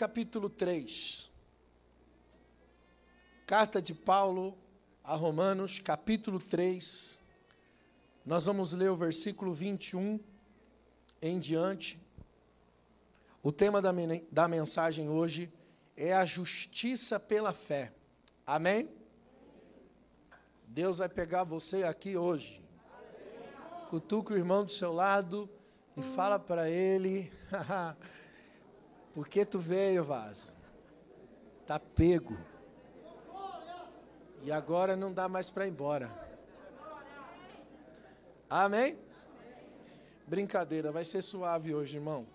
capítulo 3. Carta de Paulo a Romanos, capítulo 3. Nós vamos ler o versículo 21 em diante. O tema da, da mensagem hoje é a justiça pela fé. Amém? Deus vai pegar você aqui hoje. Cutuca o irmão do seu lado e fala para ele: Por que tu veio, vaso? Tá pego. E agora não dá mais para ir embora. Amém? Brincadeira, vai ser suave hoje, irmão.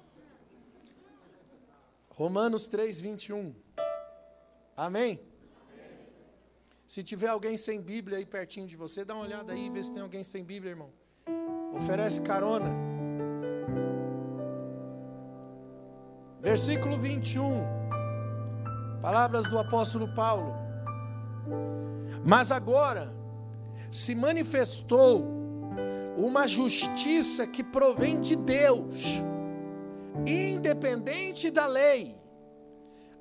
Romanos 3, 21. Amém? Se tiver alguém sem Bíblia aí pertinho de você, dá uma olhada aí, vê se tem alguém sem Bíblia, irmão. Oferece carona. Versículo 21. Palavras do apóstolo Paulo. Mas agora se manifestou uma justiça que provém de Deus, independente da lei,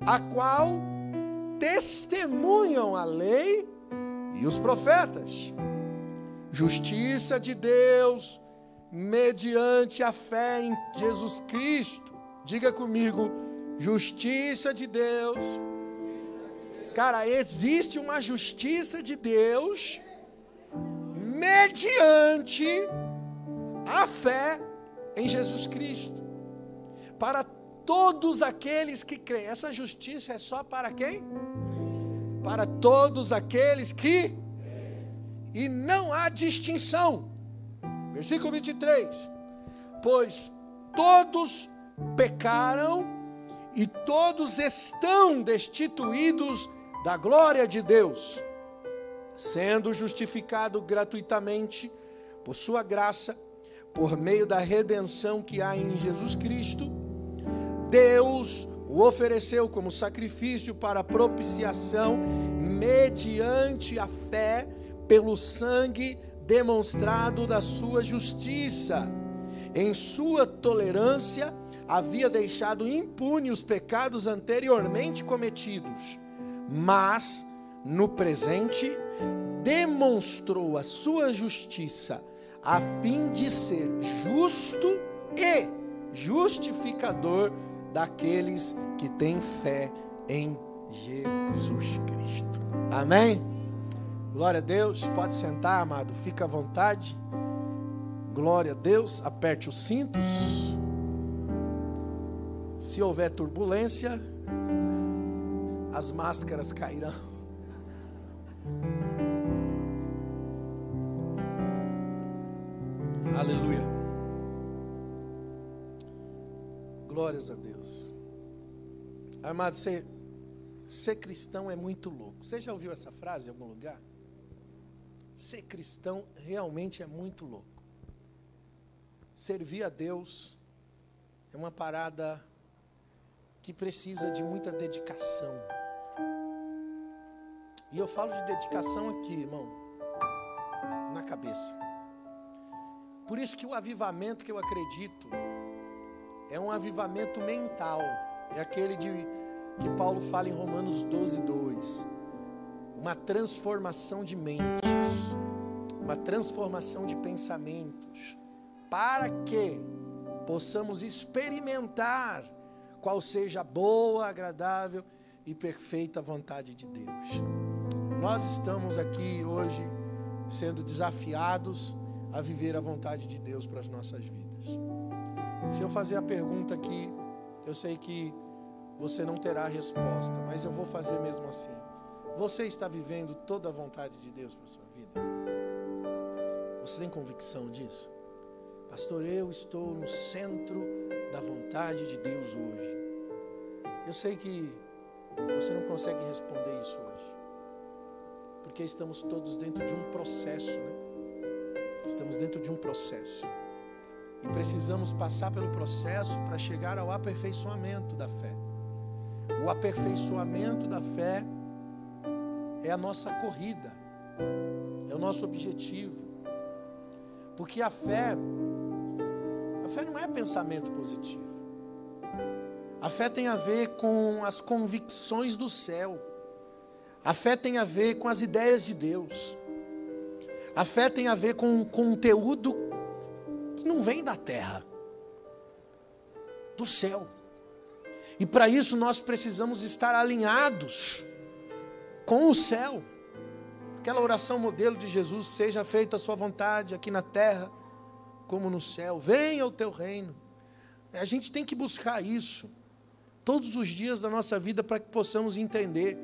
a qual testemunham a lei e os profetas. Justiça de Deus mediante a fé em Jesus Cristo. Diga comigo, justiça de Deus. Cara, existe uma justiça de Deus mediante a fé em Jesus Cristo. Para todos aqueles que creem. Essa justiça é só para quem? Para todos aqueles que. E não há distinção. Versículo 23. Pois todos pecaram e todos estão destituídos da glória de Deus, sendo justificado gratuitamente por sua graça, por meio da redenção que há em Jesus Cristo Deus o ofereceu como sacrifício para propiciação, mediante a fé, pelo sangue demonstrado da sua justiça. Em sua tolerância, havia deixado impune os pecados anteriormente cometidos, mas, no presente, demonstrou a sua justiça, a fim de ser justo e justificador daqueles que têm fé em Jesus Cristo. Amém? Glória a Deus. Pode sentar, amado. Fica à vontade. Glória a Deus. Aperte os cintos. Se houver turbulência, as máscaras cairão. Aleluia. Glórias a Deus. Amado, ser, ser cristão é muito louco. Você já ouviu essa frase em algum lugar? Ser cristão realmente é muito louco. Servir a Deus é uma parada que precisa de muita dedicação. E eu falo de dedicação aqui, irmão, na cabeça. Por isso que o avivamento que eu acredito é um avivamento mental. É aquele de, que Paulo fala em Romanos 12, 2. Uma transformação de mentes, uma transformação de pensamentos, para que possamos experimentar qual seja a boa, agradável e perfeita vontade de Deus. Nós estamos aqui hoje sendo desafiados a viver a vontade de Deus para as nossas vidas. Se eu fazer a pergunta aqui, eu sei que você não terá resposta, mas eu vou fazer mesmo assim. Você está vivendo toda a vontade de Deus para a sua vida? Você tem convicção disso? Pastor, eu estou no centro da vontade de Deus hoje. Eu sei que você não consegue responder isso hoje, porque estamos todos dentro de um processo, né? Estamos dentro de um processo. E precisamos passar pelo processo para chegar ao aperfeiçoamento da fé. O aperfeiçoamento da fé é a nossa corrida, é o nosso objetivo. Porque a fé, a fé não é pensamento positivo. A fé tem a ver com as convicções do céu. A fé tem a ver com as ideias de Deus. A fé tem a ver com um conteúdo que não vem da terra, do céu. E para isso nós precisamos estar alinhados com o céu. Aquela oração modelo de Jesus, seja feita a sua vontade aqui na terra, como no céu. Venha o teu reino. A gente tem que buscar isso todos os dias da nossa vida para que possamos entender.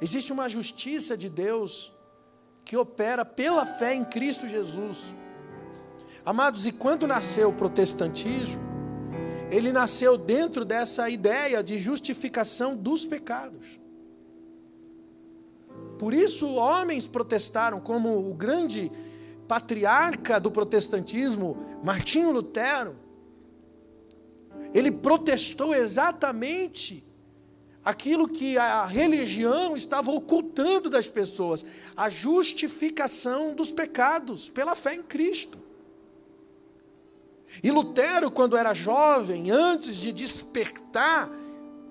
Existe uma justiça de Deus que opera pela fé em Cristo Jesus. Amados, e quando nasceu o protestantismo, ele nasceu dentro dessa ideia de justificação dos pecados. Por isso, homens protestaram, como o grande patriarca do protestantismo, Martinho Lutero. Ele protestou exatamente aquilo que a religião estava ocultando das pessoas, a justificação dos pecados pela fé em Cristo. E Lutero, quando era jovem, antes de despertar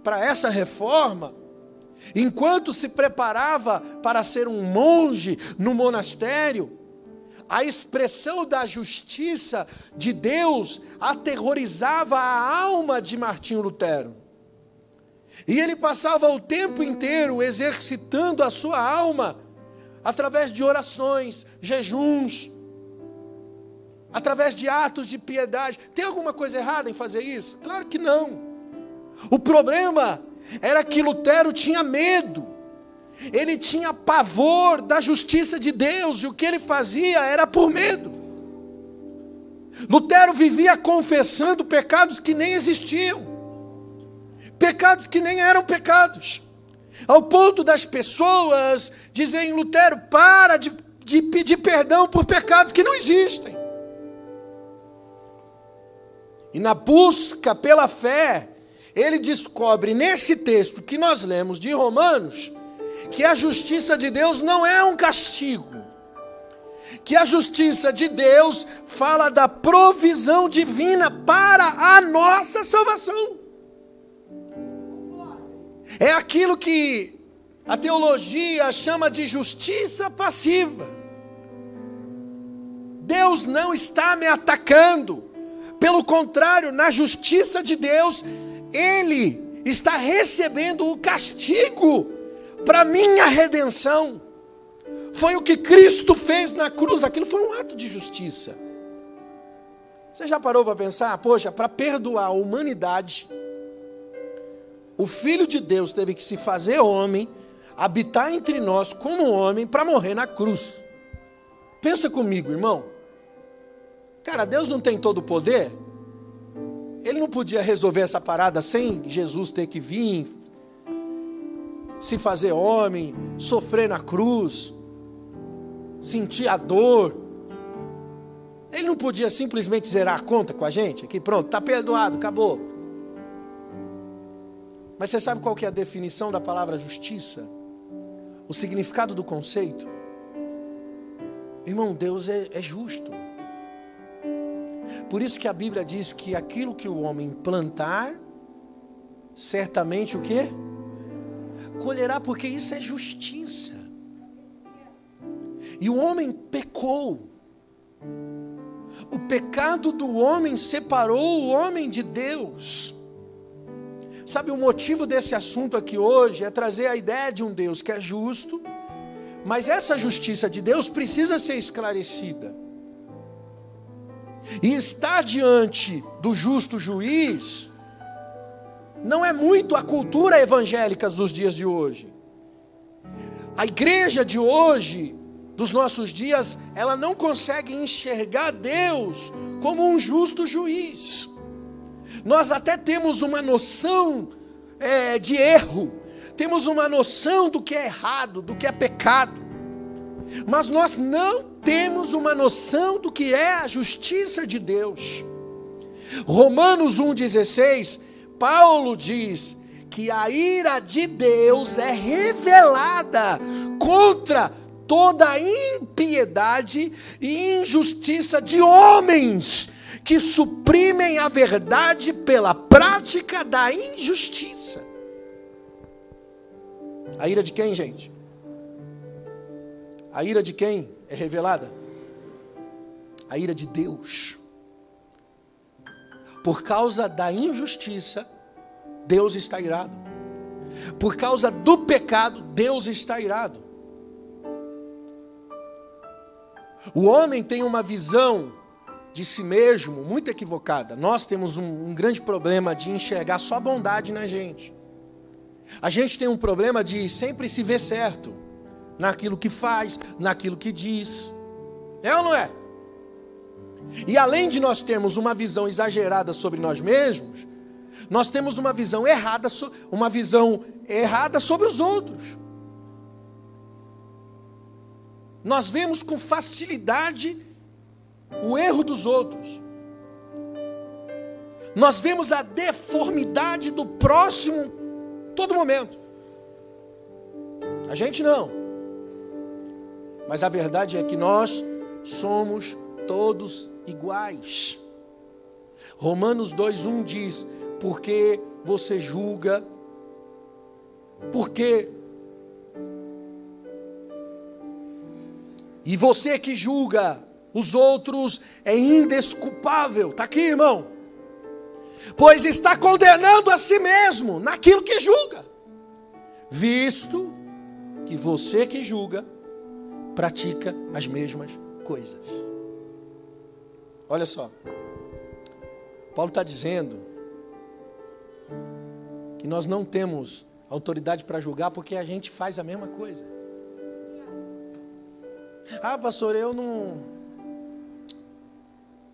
para essa reforma, enquanto se preparava para ser um monge no monastério, a expressão da justiça de Deus aterrorizava a alma de Martinho Lutero. E ele passava o tempo inteiro exercitando a sua alma através de orações, jejuns, através de atos de piedade. Tem alguma coisa errada em fazer isso? Claro que não. O problema era que Lutero tinha medo. Ele tinha pavor da justiça de Deus e o que ele fazia era por medo. Lutero vivia confessando pecados que nem existiam pecados que nem eram pecados, ao ponto das pessoas dizerem: Lutero, para de, de pedir perdão por pecados que não existem. E na busca pela fé, ele descobre nesse texto que nós lemos de Romanos, que a justiça de Deus não é um castigo, que a justiça de Deus fala da provisão divina para a nossa salvação. É aquilo que a teologia chama de justiça passiva. Deus não está me atacando. Pelo contrário, na justiça de Deus, Ele está recebendo o castigo para minha redenção. Foi o que Cristo fez na cruz, aquilo foi um ato de justiça. Você já parou para pensar? Poxa, para perdoar a humanidade, o Filho de Deus teve que se fazer homem, habitar entre nós como homem, para morrer na cruz. Pensa comigo, irmão. Cara, Deus não tem todo o poder? Ele não podia resolver essa parada sem Jesus ter que vir, se fazer homem, sofrer na cruz, sentir a dor. Ele não podia simplesmente zerar a conta com a gente? Aqui, pronto, está perdoado, acabou. Mas você sabe qual que é a definição da palavra justiça? O significado do conceito? Irmão, Deus é, é justo. Por isso que a Bíblia diz que aquilo que o homem plantar, certamente o que? Colherá, porque isso é justiça. E o homem pecou. O pecado do homem separou o homem de Deus. Sabe, o motivo desse assunto aqui hoje é trazer a ideia de um Deus que é justo, mas essa justiça de Deus precisa ser esclarecida. E estar diante do justo juiz não é muito a cultura evangélica dos dias de hoje. A igreja de hoje, dos nossos dias, ela não consegue enxergar Deus como um justo juiz. Nós até temos uma noção é, de erro, temos uma noção do que é errado, do que é pecado, mas nós não temos uma noção do que é a justiça de Deus. Romanos 1,16, Paulo diz que a ira de Deus é revelada contra toda a impiedade e injustiça de homens que suprimem a verdade pela prática da injustiça. A ira de quem, gente? A ira de quem é revelada? A ira de Deus. Por causa da injustiça, Deus está irado. Por causa do pecado, Deus está irado. O homem tem uma visão de si mesmo muito equivocada. Nós temos um, um, grande problema de enxergar só bondade na gente. A gente tem um problema de sempre se ver certo naquilo que faz, naquilo que diz. É ou não é? E além de nós termos uma visão exagerada sobre nós mesmos, nós temos uma visão errada, uma visão errada sobre os outros. Nós vemos com facilidade o erro dos outros. Nós vemos a deformidade do próximo todo momento. A gente não. Mas a verdade é que nós somos todos iguais. Romanos 2:1 diz: "Porque você julga, porque e você que julga os outros é indesculpável. Está aqui, irmão. Pois está condenando a si mesmo naquilo que julga, visto que você que julga pratica as mesmas coisas. Olha só, Paulo está dizendo que nós não temos autoridade para julgar porque a gente faz a mesma coisa. Ah, pastor, eu não.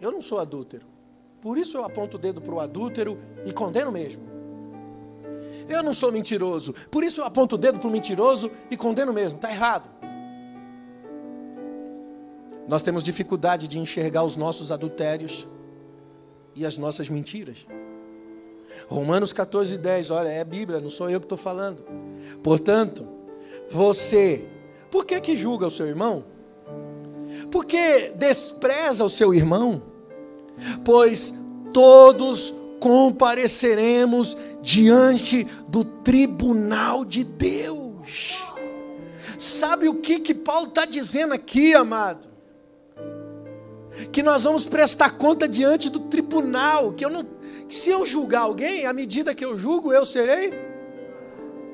Eu não sou adúltero. Por isso eu aponto o dedo para o adúltero e condeno mesmo. Eu não sou mentiroso. Por isso eu aponto o dedo para o mentiroso e condeno mesmo. Está errado. Nós temos dificuldade de enxergar os nossos adultérios e as nossas mentiras. Romanos 14, 10, olha, é a Bíblia, não sou eu que estou falando. Portanto, você, por que que julga o seu irmão? Porque despreza o seu irmão? Pois todos compareceremos diante do tribunal de Deus. Sabe o que que Paulo está dizendo aqui, amado? Que nós vamos prestar conta diante do tribunal. Que eu não, que se eu julgar alguém, à medida que eu julgo, eu serei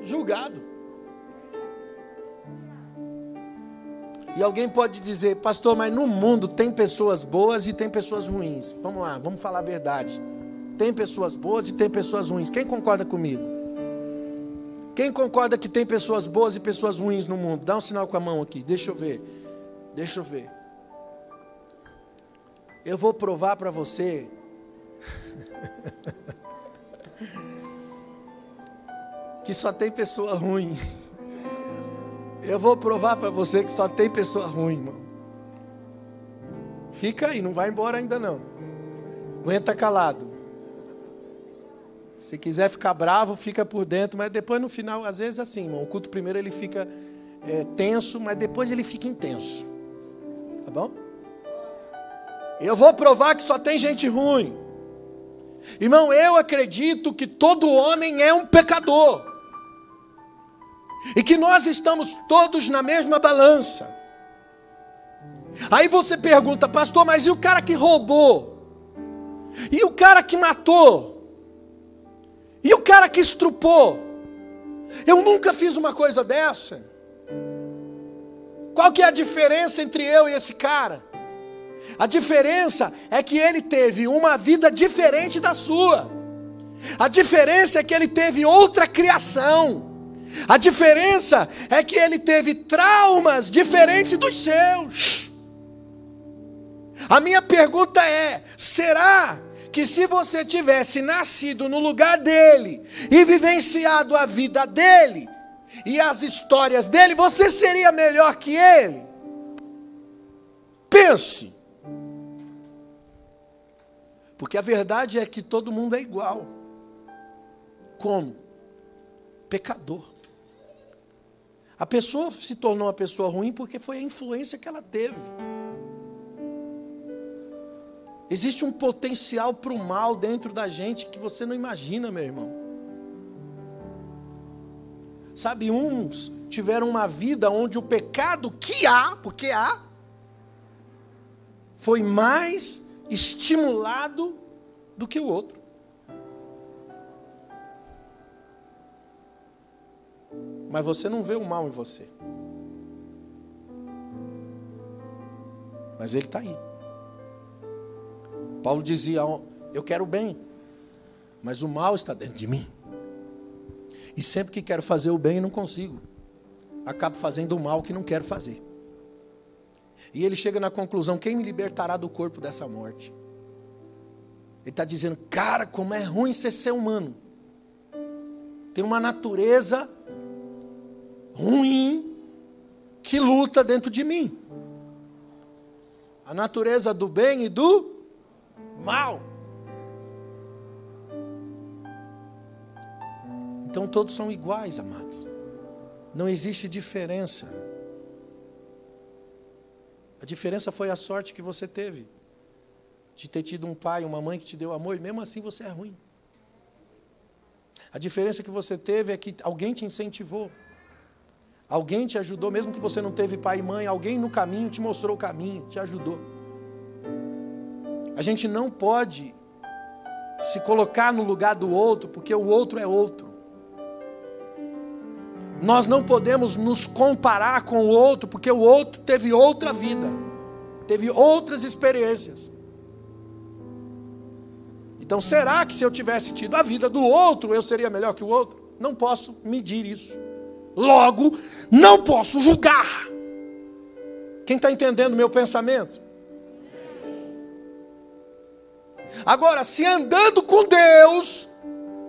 julgado. E alguém pode dizer, pastor, mas no mundo tem pessoas boas e tem pessoas ruins. Vamos lá, vamos falar a verdade. Tem pessoas boas e tem pessoas ruins. Quem concorda comigo? Quem concorda que tem pessoas boas e pessoas ruins no mundo? Dá um sinal com a mão aqui, deixa eu ver. Deixa eu ver. Eu vou provar para você. que só tem pessoa ruim. Eu vou provar para você que só tem pessoa ruim, irmão. Fica aí, não vai embora ainda não. Aguenta calado. Se quiser ficar bravo, fica por dentro, mas depois no final, às vezes assim, irmão. O culto primeiro ele fica é, tenso, mas depois ele fica intenso. Tá bom? Eu vou provar que só tem gente ruim. Irmão, eu acredito que todo homem é um pecador e que nós estamos todos na mesma balança. Aí você pergunta, pastor, mas e o cara que roubou? E o cara que matou? E o cara que estrupou? Eu nunca fiz uma coisa dessa. Qual que é a diferença entre eu e esse cara? A diferença é que ele teve uma vida diferente da sua. A diferença é que ele teve outra criação. A diferença é que ele teve traumas diferentes dos seus. A minha pergunta é: será que se você tivesse nascido no lugar dele e vivenciado a vida dele e as histórias dele, você seria melhor que ele? Pense. Porque a verdade é que todo mundo é igual. Como? Pecador. A pessoa se tornou uma pessoa ruim porque foi a influência que ela teve. Existe um potencial para o mal dentro da gente que você não imagina, meu irmão. Sabe, uns tiveram uma vida onde o pecado que há, porque há, foi mais estimulado do que o outro. Mas você não vê o mal em você. Mas ele está aí. Paulo dizia: Eu quero o bem, mas o mal está dentro de mim. E sempre que quero fazer o bem, não consigo. Acabo fazendo o mal que não quero fazer. E ele chega na conclusão: quem me libertará do corpo dessa morte? Ele está dizendo, cara, como é ruim ser ser humano. Tem uma natureza ruim que luta dentro de mim. A natureza do bem e do mal. Então todos são iguais, amados. Não existe diferença. A diferença foi a sorte que você teve de ter tido um pai, uma mãe que te deu amor, e mesmo assim você é ruim. A diferença que você teve é que alguém te incentivou. Alguém te ajudou, mesmo que você não teve pai e mãe, alguém no caminho te mostrou o caminho, te ajudou. A gente não pode se colocar no lugar do outro, porque o outro é outro. Nós não podemos nos comparar com o outro, porque o outro teve outra vida, teve outras experiências. Então, será que se eu tivesse tido a vida do outro, eu seria melhor que o outro? Não posso medir isso. Logo, não posso julgar. Quem está entendendo meu pensamento? Agora, se andando com Deus,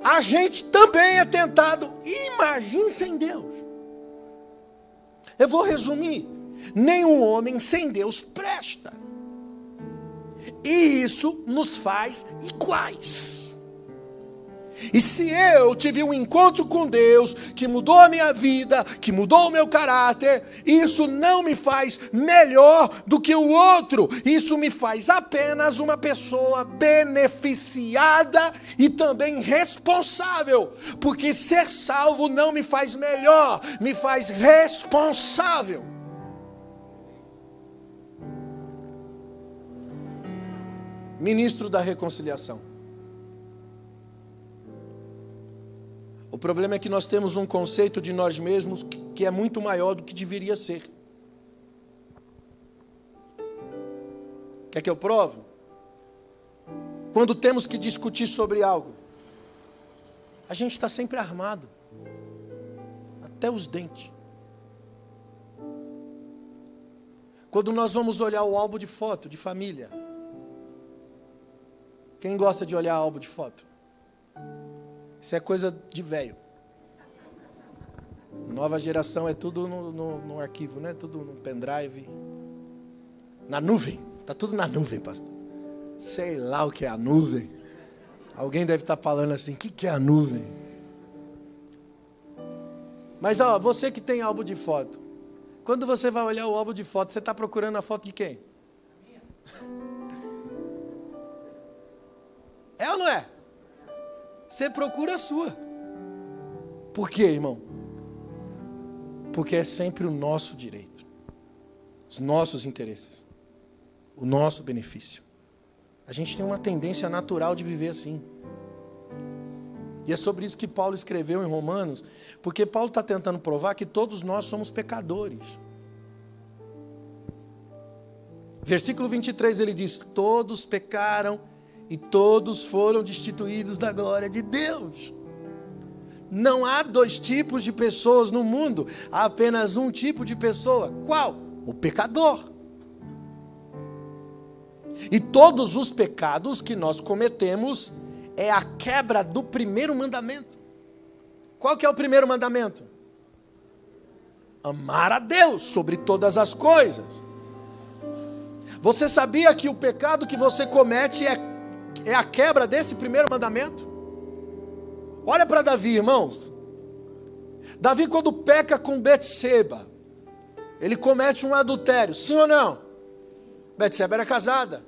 a gente também é tentado, imagine sem Deus. Eu vou resumir: nenhum homem sem Deus presta, e isso nos faz iguais. E se eu tive um encontro com Deus que mudou a minha vida, que mudou o meu caráter, isso não me faz melhor do que o outro. Isso me faz apenas uma pessoa beneficiada e também responsável. Porque ser salvo não me faz melhor, me faz responsável. Ministro da Reconciliação. O problema é que nós temos um conceito de nós mesmos que é muito maior do que deveria ser. Quer que eu prove? Quando temos que discutir sobre algo, a gente está sempre armado, até os dentes. Quando nós vamos olhar o álbum de foto de família, quem gosta de olhar álbum de foto? Isso é coisa de velho. Nova geração é tudo no, no, no, arquivo, né? Tudo no pendrive. Na nuvem. Está tudo na nuvem, pastor. Sei lá o que é a nuvem. Alguém deve estar tá falando assim: o que, que é a nuvem? Mas ó, você que tem álbum de foto, quando você vai olhar o álbum de foto, você está procurando a foto de quem? É ou não é? Você procura a sua. Por quê, irmão? Porque é sempre o nosso direito, os nossos interesses, o nosso benefício. A gente tem uma tendência natural de viver assim. E é sobre isso que Paulo escreveu em Romanos, porque Paulo está tentando provar que todos nós somos pecadores. Versículo 23 ele diz: Todos pecaram e todos foram destituídos da glória de Deus. Não há dois tipos de pessoas no mundo, há apenas um tipo de pessoa. Qual? O pecador. E todos os pecados que nós cometemos é a quebra do primeiro mandamento. Qual que é o primeiro mandamento? Amar a Deus sobre todas as coisas. Você sabia que o pecado que você comete é é a quebra desse primeiro mandamento. Olha para Davi, irmãos. Davi, quando peca com Betseba, ele comete um adultério, sim ou não? Betseba era casada.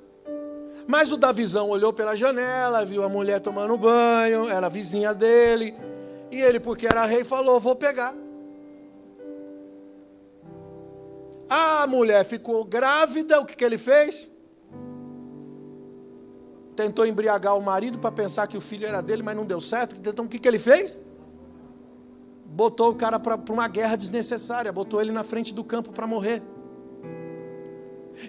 Mas o Davizão olhou pela janela, viu a mulher tomando banho, era vizinha dele. E ele, porque era rei, falou: Vou pegar. A mulher ficou grávida, o que, que ele fez? Tentou embriagar o marido para pensar que o filho era dele, mas não deu certo. Então o que, que ele fez? Botou o cara para uma guerra desnecessária, botou ele na frente do campo para morrer.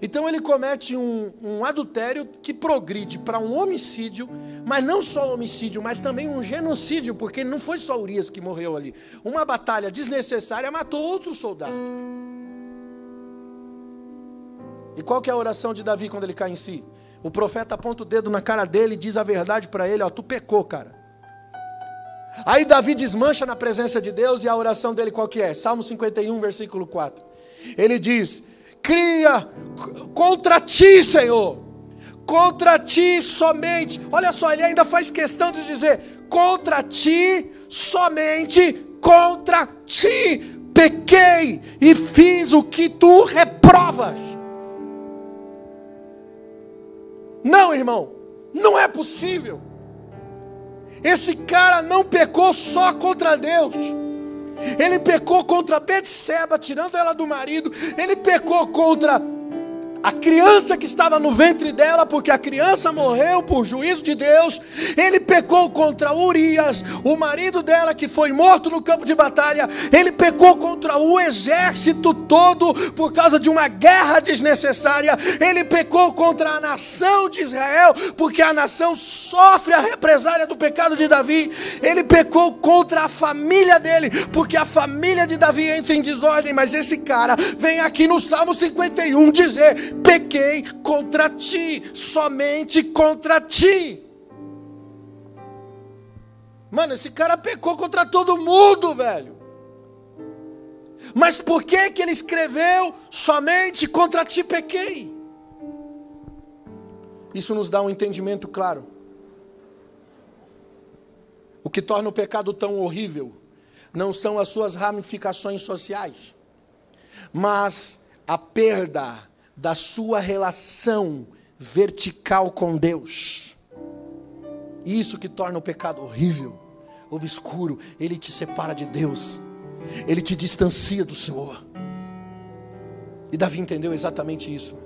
Então ele comete um, um adultério que progride para um homicídio, mas não só homicídio, mas também um genocídio, porque não foi só Urias que morreu ali. Uma batalha desnecessária matou outro soldado. E qual que é a oração de Davi quando ele cai em si? O profeta aponta o dedo na cara dele e diz a verdade para ele: Ó, tu pecou, cara. Aí Davi desmancha na presença de Deus e a oração dele qual que é? Salmo 51, versículo 4. Ele diz: Cria contra ti, Senhor, contra ti somente. Olha só, ele ainda faz questão de dizer: contra ti somente, contra ti pequei e fiz o que tu reprovas. Não, irmão, não é possível. Esse cara não pecou só contra Deus. Ele pecou contra Betseba, tirando ela do marido. Ele pecou contra a criança que estava no ventre dela, porque a criança morreu por juízo de Deus, ele pecou contra Urias, o marido dela que foi morto no campo de batalha, ele pecou contra o exército todo por causa de uma guerra desnecessária, ele pecou contra a nação de Israel, porque a nação sofre a represária do pecado de Davi, ele pecou contra a família dele, porque a família de Davi entra em desordem, mas esse cara vem aqui no Salmo 51 dizer: pequei contra ti, somente contra ti. Mano, esse cara pecou contra todo mundo, velho. Mas por que que ele escreveu somente contra ti pequei? Isso nos dá um entendimento claro. O que torna o pecado tão horrível não são as suas ramificações sociais, mas a perda da sua relação vertical com Deus. Isso que torna o pecado horrível, obscuro. Ele te separa de Deus, ele te distancia do Senhor. E Davi entendeu exatamente isso.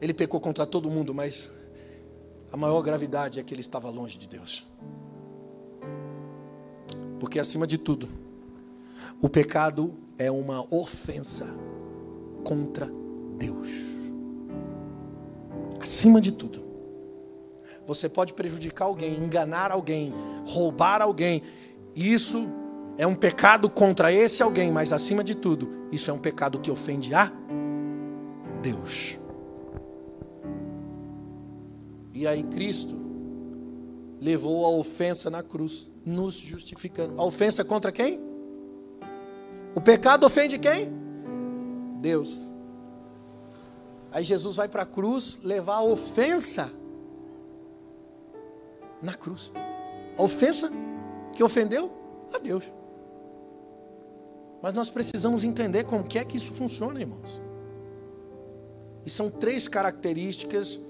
Ele pecou contra todo mundo, mas a maior gravidade é que ele estava longe de Deus. Porque acima de tudo, o pecado é uma ofensa contra. Deus. Acima de tudo. Você pode prejudicar alguém, enganar alguém, roubar alguém. Isso é um pecado contra esse alguém, mas acima de tudo, isso é um pecado que ofende a Deus. E aí Cristo levou a ofensa na cruz, nos justificando. A ofensa contra quem? O pecado ofende quem? Deus. Aí Jesus vai para a cruz levar a ofensa na cruz. A ofensa que ofendeu a Deus. Mas nós precisamos entender como que é que isso funciona, irmãos. E são três características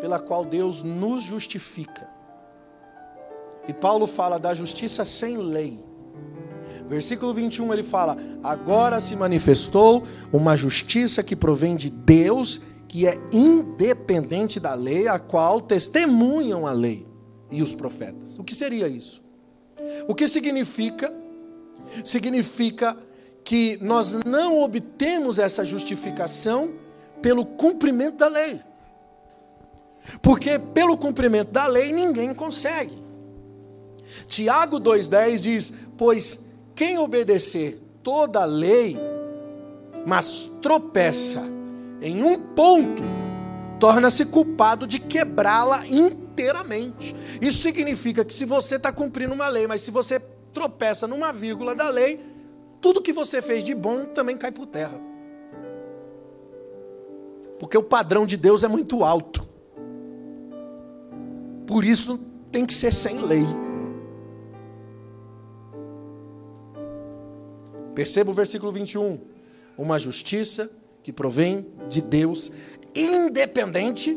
pela qual Deus nos justifica. E Paulo fala da justiça sem lei. Versículo 21 ele fala: Agora se manifestou uma justiça que provém de Deus, que é independente da lei, a qual testemunham a lei e os profetas. O que seria isso? O que significa? Significa que nós não obtemos essa justificação pelo cumprimento da lei. Porque pelo cumprimento da lei ninguém consegue. Tiago 2,10 diz: Pois quem obedecer toda a lei, mas tropeça em um ponto, torna-se culpado de quebrá-la inteiramente. Isso significa que se você está cumprindo uma lei, mas se você tropeça numa vírgula da lei, tudo que você fez de bom também cai por terra. Porque o padrão de Deus é muito alto. Por isso tem que ser sem lei. Perceba o versículo 21. Uma justiça que provém de Deus, independente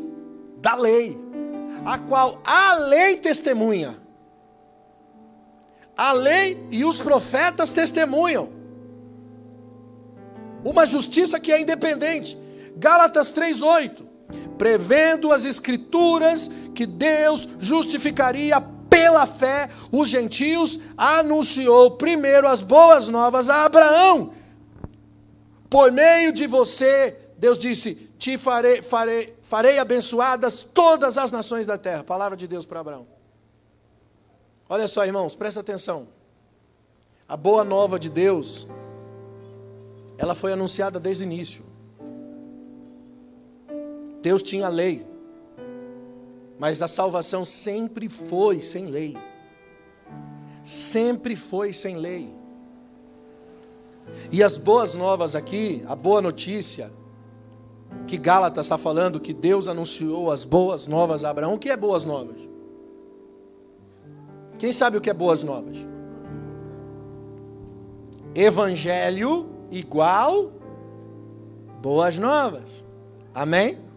da lei, a qual a lei testemunha. A lei e os profetas testemunham. Uma justiça que é independente. Gálatas 3:8. Prevendo as escrituras que Deus justificaria pela fé os gentios, anunciou primeiro as boas novas a Abraão. Por meio de você, Deus disse: Te farei, farei, farei abençoadas todas as nações da terra. Palavra de Deus para Abraão. Olha só, irmãos, presta atenção. A boa nova de Deus, ela foi anunciada desde o início. Deus tinha a lei, mas a salvação sempre foi sem lei. Sempre foi sem lei. E as boas novas aqui, a boa notícia, que Gálatas está falando que Deus anunciou as boas novas a Abraão. O que é boas novas? Quem sabe o que é boas novas? Evangelho igual boas novas. Amém?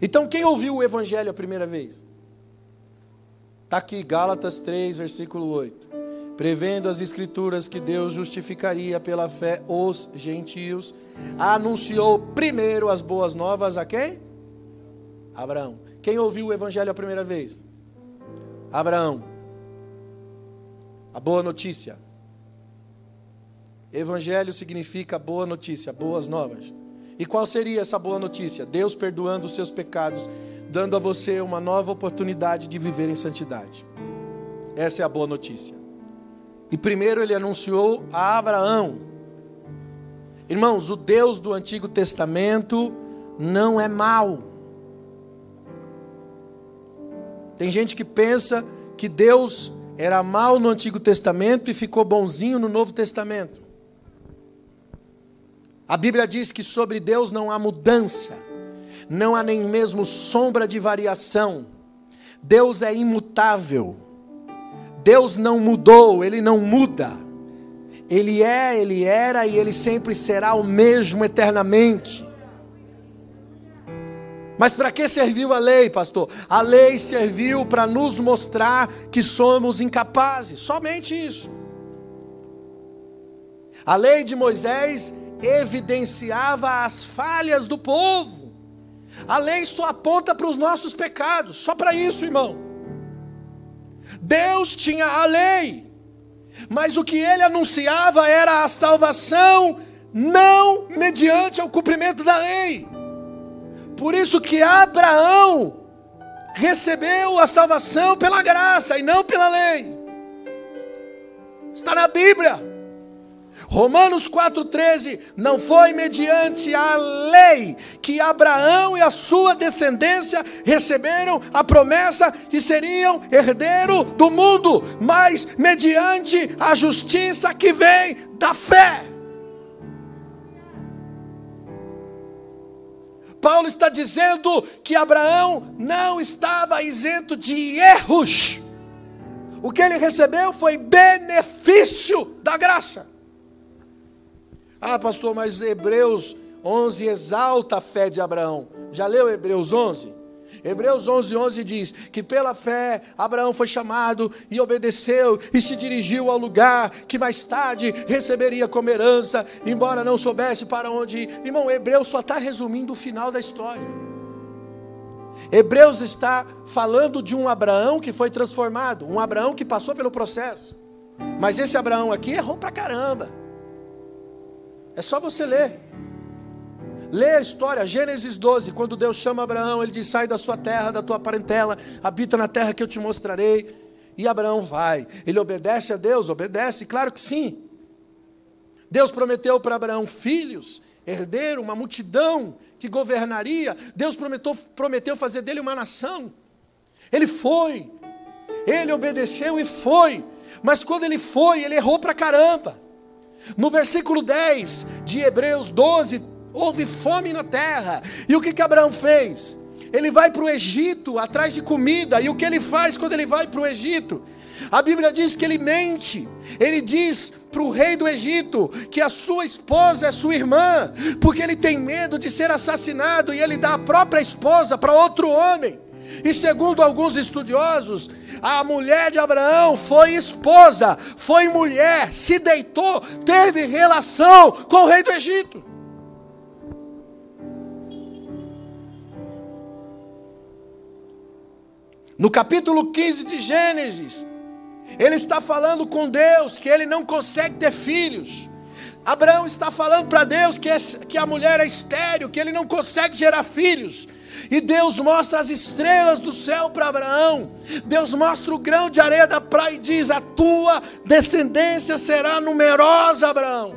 Então, quem ouviu o Evangelho a primeira vez? Está aqui, Gálatas 3, versículo 8. Prevendo as Escrituras que Deus justificaria pela fé os gentios, anunciou primeiro as boas novas a quem? Abraão. Quem ouviu o Evangelho a primeira vez? Abraão. A boa notícia. Evangelho significa boa notícia, boas novas. E qual seria essa boa notícia? Deus perdoando os seus pecados, dando a você uma nova oportunidade de viver em santidade. Essa é a boa notícia. E primeiro ele anunciou a Abraão. Irmãos, o Deus do Antigo Testamento não é mau. Tem gente que pensa que Deus era mau no Antigo Testamento e ficou bonzinho no Novo Testamento. A Bíblia diz que sobre Deus não há mudança, não há nem mesmo sombra de variação. Deus é imutável. Deus não mudou, ele não muda. Ele é, ele era e ele sempre será o mesmo eternamente. Mas para que serviu a lei, pastor? A lei serviu para nos mostrar que somos incapazes, somente isso. A lei de Moisés evidenciava as falhas do povo. A lei só aponta para os nossos pecados, só para isso, irmão. Deus tinha a lei, mas o que ele anunciava era a salvação não mediante o cumprimento da lei. Por isso que Abraão recebeu a salvação pela graça e não pela lei. Está na Bíblia. Romanos 4,13: Não foi mediante a lei que Abraão e a sua descendência receberam a promessa que seriam herdeiro do mundo, mas mediante a justiça que vem da fé. Paulo está dizendo que Abraão não estava isento de erros. O que ele recebeu foi benefício da graça. Ah, pastor, mas Hebreus 11 exalta a fé de Abraão. Já leu Hebreus 11? Hebreus 11, 11 diz que pela fé Abraão foi chamado e obedeceu e se dirigiu ao lugar que mais tarde receberia como herança, embora não soubesse para onde ir. Irmão, Hebreus só está resumindo o final da história. Hebreus está falando de um Abraão que foi transformado, um Abraão que passou pelo processo. Mas esse Abraão aqui errou pra caramba. É só você ler. Lê a história, Gênesis 12, quando Deus chama Abraão, ele diz: Sai da sua terra, da tua parentela, habita na terra que eu te mostrarei. E Abraão vai. Ele obedece a Deus? Obedece, claro que sim. Deus prometeu para Abraão filhos, herdeiro, uma multidão que governaria. Deus prometeu, prometeu fazer dele uma nação. Ele foi, ele obedeceu e foi. Mas quando ele foi, ele errou para caramba. No versículo 10 de Hebreus 12, houve fome na terra. E o que, que Abraão fez? Ele vai para o Egito atrás de comida. E o que ele faz quando ele vai para o Egito? A Bíblia diz que ele mente. Ele diz para o rei do Egito que a sua esposa é sua irmã, porque ele tem medo de ser assassinado e ele dá a própria esposa para outro homem. E segundo alguns estudiosos, a mulher de Abraão foi esposa, foi mulher, se deitou, teve relação com o rei do Egito. No capítulo 15 de Gênesis, ele está falando com Deus que ele não consegue ter filhos. Abraão está falando para Deus que, que a mulher é estéreo, que ele não consegue gerar filhos. E Deus mostra as estrelas do céu para Abraão. Deus mostra o grão de areia da praia e diz: A tua descendência será numerosa, Abraão.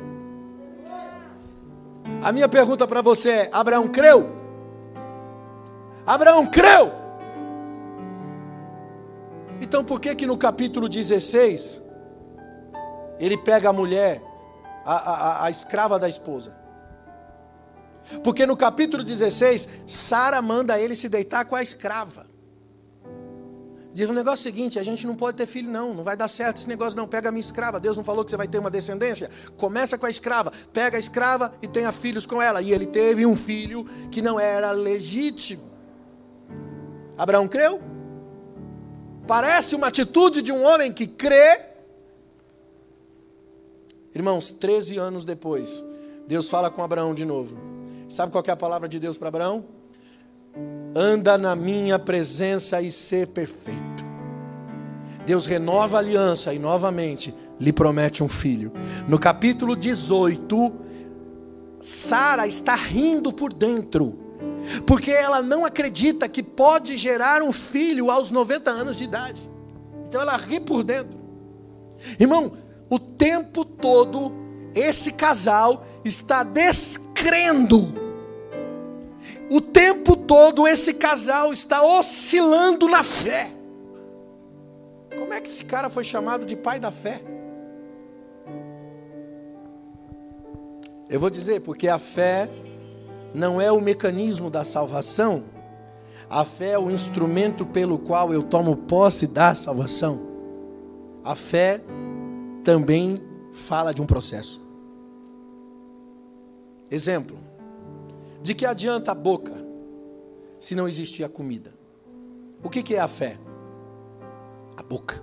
A minha pergunta para você é: Abraão creu? Abraão creu? Então por que que no capítulo 16 ele pega a mulher, a, a, a escrava da esposa? Porque no capítulo 16, Sara manda ele se deitar com a escrava. Diz o negócio é o seguinte: a gente não pode ter filho, não, não vai dar certo esse negócio, não. Pega a minha escrava. Deus não falou que você vai ter uma descendência? Começa com a escrava, pega a escrava e tenha filhos com ela. E ele teve um filho que não era legítimo. Abraão creu? Parece uma atitude de um homem que crê. Irmãos, 13 anos depois, Deus fala com Abraão de novo. Sabe qual é a palavra de Deus para Abraão? Anda na minha presença e ser perfeito. Deus renova a aliança e novamente lhe promete um filho. No capítulo 18, Sara está rindo por dentro porque ela não acredita que pode gerar um filho aos 90 anos de idade. Então ela ri por dentro. Irmão, o tempo todo esse casal está descrendo. O tempo todo esse casal está oscilando na fé. Como é que esse cara foi chamado de pai da fé? Eu vou dizer, porque a fé não é o mecanismo da salvação, a fé é o instrumento pelo qual eu tomo posse da salvação. A fé também fala de um processo. Exemplo: de que adianta a boca se não existir a comida? O que, que é a fé? A boca.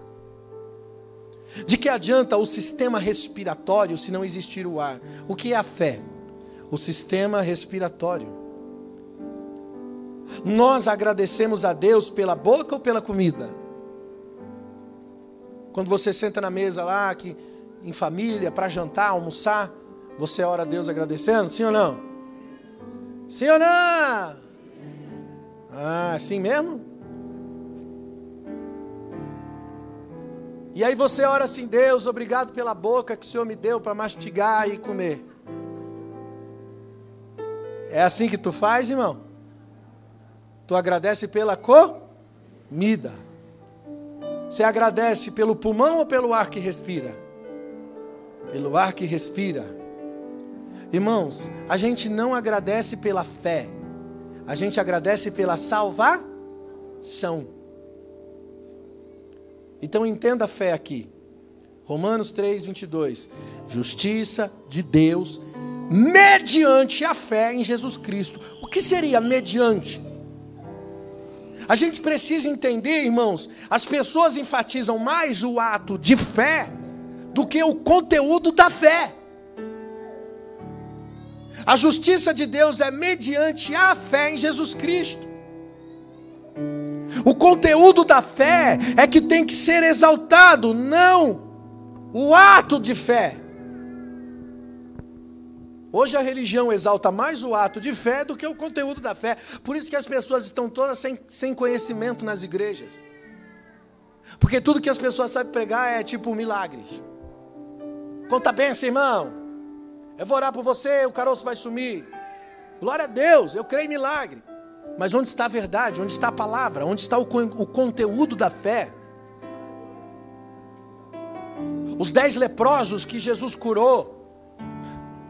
De que adianta o sistema respiratório se não existir o ar? O que é a fé? o sistema respiratório. Nós agradecemos a Deus pela boca ou pela comida? Quando você senta na mesa lá, que, em família, para jantar, almoçar, você ora a Deus agradecendo? Sim ou não? Sim ou não? Ah, assim mesmo? E aí você ora assim, Deus, obrigado pela boca que o Senhor me deu para mastigar e comer. É assim que tu faz, irmão? Tu agradece pela comida. Você agradece pelo pulmão ou pelo ar que respira? Pelo ar que respira. Irmãos, a gente não agradece pela fé. A gente agradece pela salvação. Então entenda a fé aqui. Romanos 3, 22. Justiça de Deus mediante a fé em Jesus Cristo. O que seria mediante? A gente precisa entender, irmãos, as pessoas enfatizam mais o ato de fé do que o conteúdo da fé. A justiça de Deus é mediante a fé em Jesus Cristo. O conteúdo da fé é que tem que ser exaltado, não o ato de fé. Hoje a religião exalta mais o ato de fé do que o conteúdo da fé. Por isso que as pessoas estão todas sem, sem conhecimento nas igrejas. Porque tudo que as pessoas sabem pregar é tipo milagres. Conta bem, irmão. Eu vou orar por você, o caroço vai sumir. Glória a Deus, eu creio em milagre. Mas onde está a verdade? Onde está a palavra? Onde está o, o conteúdo da fé? Os dez leprosos que Jesus curou,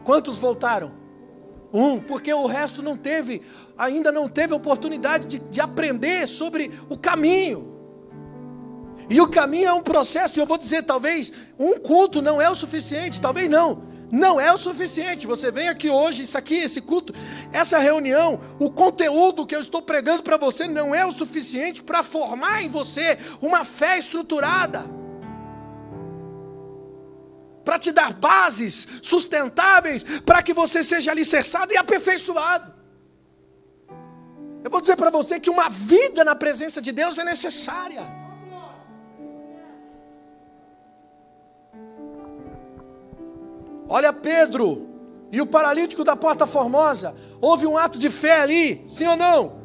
Quantos voltaram? Um, porque o resto não teve, ainda não teve oportunidade de, de aprender sobre o caminho. E o caminho é um processo, e eu vou dizer, talvez um culto não é o suficiente, talvez não. Não é o suficiente. Você vem aqui hoje, isso aqui, esse culto, essa reunião, o conteúdo que eu estou pregando para você não é o suficiente para formar em você uma fé estruturada. Para te dar bases sustentáveis, para que você seja alicerçado e aperfeiçoado. Eu vou dizer para você que uma vida na presença de Deus é necessária. Olha Pedro e o paralítico da Porta Formosa. Houve um ato de fé ali, sim ou não?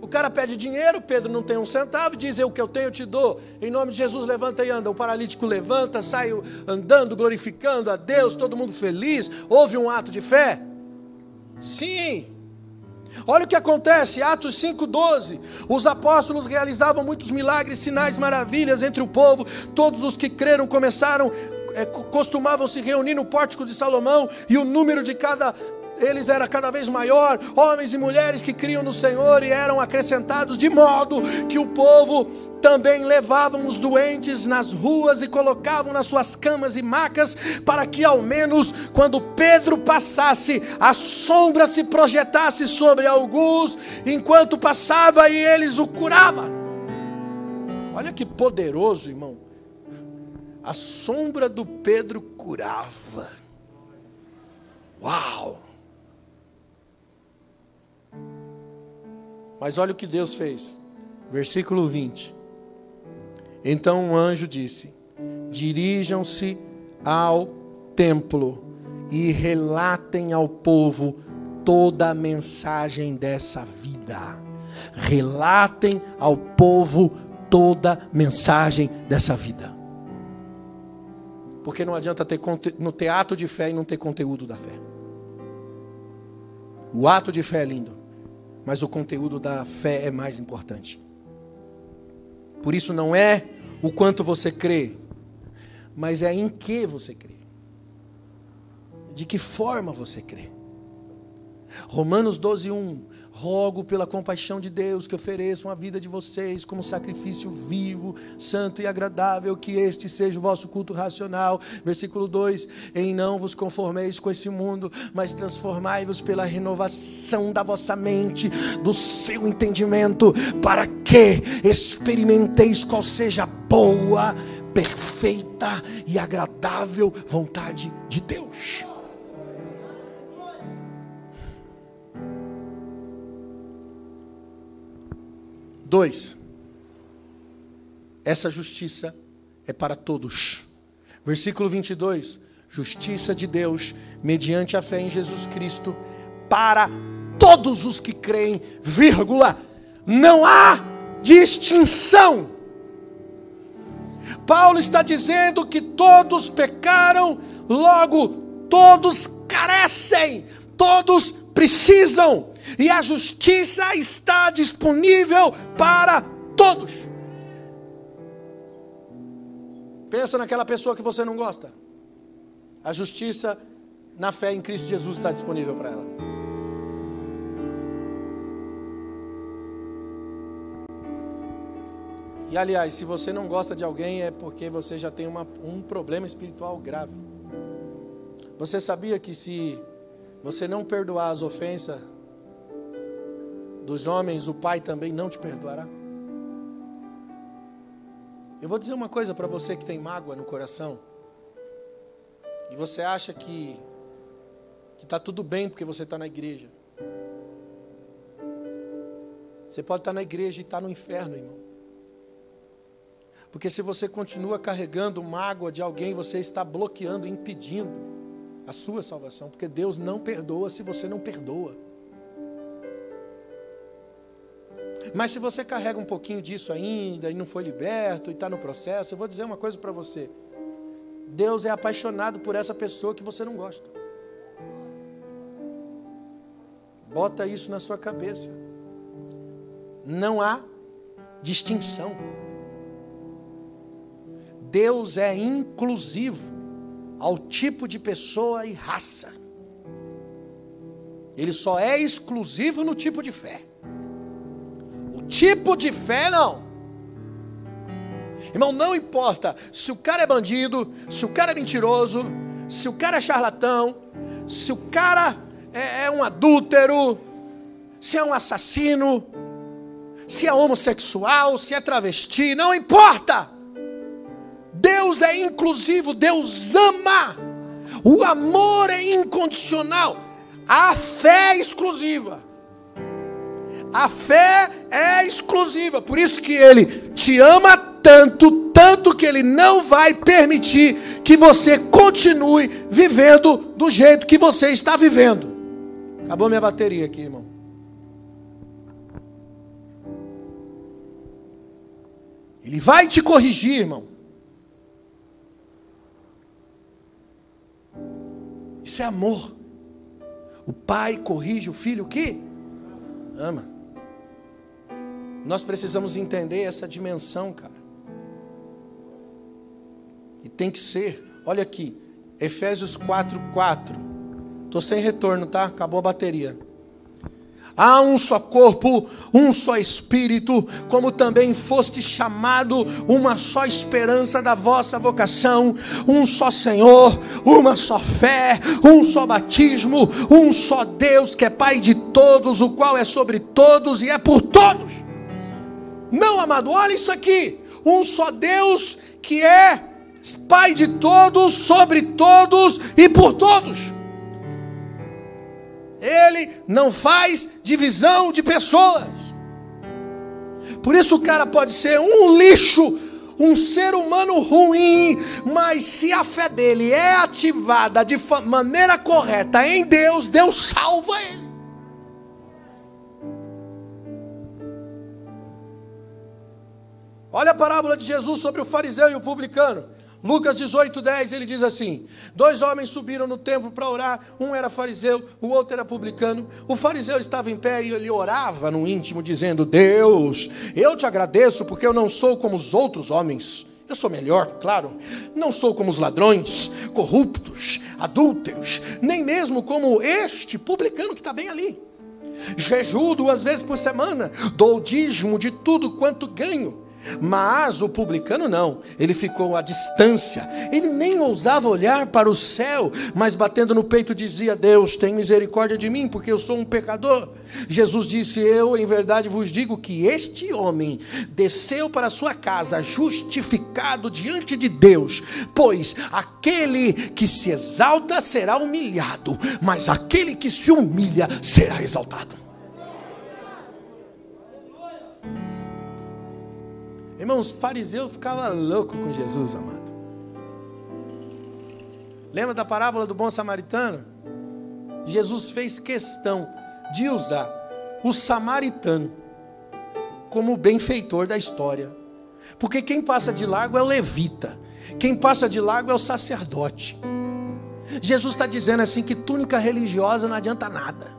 O cara pede dinheiro, Pedro não tem um centavo, diz: Eu que eu tenho, eu te dou. Em nome de Jesus, levanta e anda. O paralítico levanta, sai andando, glorificando a Deus, todo mundo feliz. Houve um ato de fé? Sim. Olha o que acontece, Atos 5,12. Os apóstolos realizavam muitos milagres, sinais, maravilhas entre o povo. Todos os que creram começaram é, costumavam se reunir no pórtico de Salomão e o número de cada eles era cada vez maior, homens e mulheres que criam no Senhor e eram acrescentados, de modo que o povo também levavam os doentes nas ruas e colocavam nas suas camas e macas, para que ao menos quando Pedro passasse, a sombra se projetasse sobre alguns, enquanto passava e eles o curavam. Olha que poderoso, irmão a sombra do Pedro curava. Uau! Mas olha o que Deus fez. Versículo 20. Então um anjo disse: Dirijam-se ao templo e relatem ao povo toda a mensagem dessa vida. Relatem ao povo toda a mensagem dessa vida. Porque não adianta ter, no ter ato de fé e não ter conteúdo da fé. O ato de fé é lindo, mas o conteúdo da fé é mais importante. Por isso não é o quanto você crê, mas é em que você crê. De que forma você crê. Romanos 12, 1. Rogo pela compaixão de Deus que ofereçam a vida de vocês como sacrifício vivo, santo e agradável, que este seja o vosso culto racional. Versículo 2: Em não vos conformeis com esse mundo, mas transformai-vos pela renovação da vossa mente, do seu entendimento, para que experimenteis qual seja a boa, perfeita e agradável vontade de Deus. Dois, essa justiça é para todos. Versículo 22, justiça de Deus, mediante a fé em Jesus Cristo, para todos os que creem, vírgula, não há distinção. Paulo está dizendo que todos pecaram, logo todos carecem, todos precisam e a justiça está disponível para todos. Pensa naquela pessoa que você não gosta. A justiça na fé em Cristo Jesus está disponível para ela. E aliás, se você não gosta de alguém é porque você já tem uma, um problema espiritual grave. Você sabia que se você não perdoar as ofensas dos homens, o Pai também não te perdoará. Eu vou dizer uma coisa para você que tem mágoa no coração, e você acha que está tudo bem porque você está na igreja. Você pode estar tá na igreja e estar tá no inferno, irmão. Porque se você continua carregando mágoa de alguém, você está bloqueando, impedindo a sua salvação. Porque Deus não perdoa se você não perdoa. Mas se você carrega um pouquinho disso ainda e não foi liberto e está no processo, eu vou dizer uma coisa para você. Deus é apaixonado por essa pessoa que você não gosta. Bota isso na sua cabeça. Não há distinção. Deus é inclusivo ao tipo de pessoa e raça. Ele só é exclusivo no tipo de fé tipo de fé, não. Irmão, não importa se o cara é bandido, se o cara é mentiroso, se o cara é charlatão, se o cara é, é um adúltero, se é um assassino, se é homossexual, se é travesti, não importa. Deus é inclusivo, Deus ama. O amor é incondicional. A fé é exclusiva. A fé é exclusiva. Por isso que ele te ama tanto, tanto que ele não vai permitir que você continue vivendo do jeito que você está vivendo. Acabou minha bateria aqui, irmão. Ele vai te corrigir, irmão. Isso é amor. O pai corrige o filho que ama. Nós precisamos entender essa dimensão, cara. E tem que ser, olha aqui, Efésios 4, 4. Estou sem retorno, tá? Acabou a bateria. Há um só corpo, um só espírito, como também foste chamado, uma só esperança da vossa vocação, um só Senhor, uma só fé, um só batismo, um só Deus que é Pai de todos, o qual é sobre todos e é por todos. Não, amado, olha isso aqui. Um só Deus que é Pai de todos, sobre todos e por todos. Ele não faz divisão de pessoas. Por isso o cara pode ser um lixo, um ser humano ruim, mas se a fé dele é ativada de maneira correta em Deus, Deus salva ele. Olha a parábola de Jesus sobre o fariseu e o publicano. Lucas 18, 10, ele diz assim: Dois homens subiram no templo para orar, um era fariseu, o outro era publicano. O fariseu estava em pé e ele orava no íntimo, dizendo: Deus, eu te agradeço porque eu não sou como os outros homens. Eu sou melhor, claro. Não sou como os ladrões, corruptos, adúlteros, nem mesmo como este publicano que está bem ali. Jejuo duas vezes por semana, dou dízimo de tudo quanto ganho. Mas o publicano não, ele ficou à distância, ele nem ousava olhar para o céu, mas batendo no peito dizia: Deus, tem misericórdia de mim, porque eu sou um pecador. Jesus disse: Eu, em verdade, vos digo que este homem desceu para sua casa justificado diante de Deus, pois aquele que se exalta será humilhado, mas aquele que se humilha será exaltado. Irmãos, fariseu ficava louco com Jesus, amado. Lembra da parábola do bom samaritano? Jesus fez questão de usar o samaritano como benfeitor da história. Porque quem passa de largo é o levita, quem passa de largo é o sacerdote. Jesus está dizendo assim que túnica religiosa não adianta nada.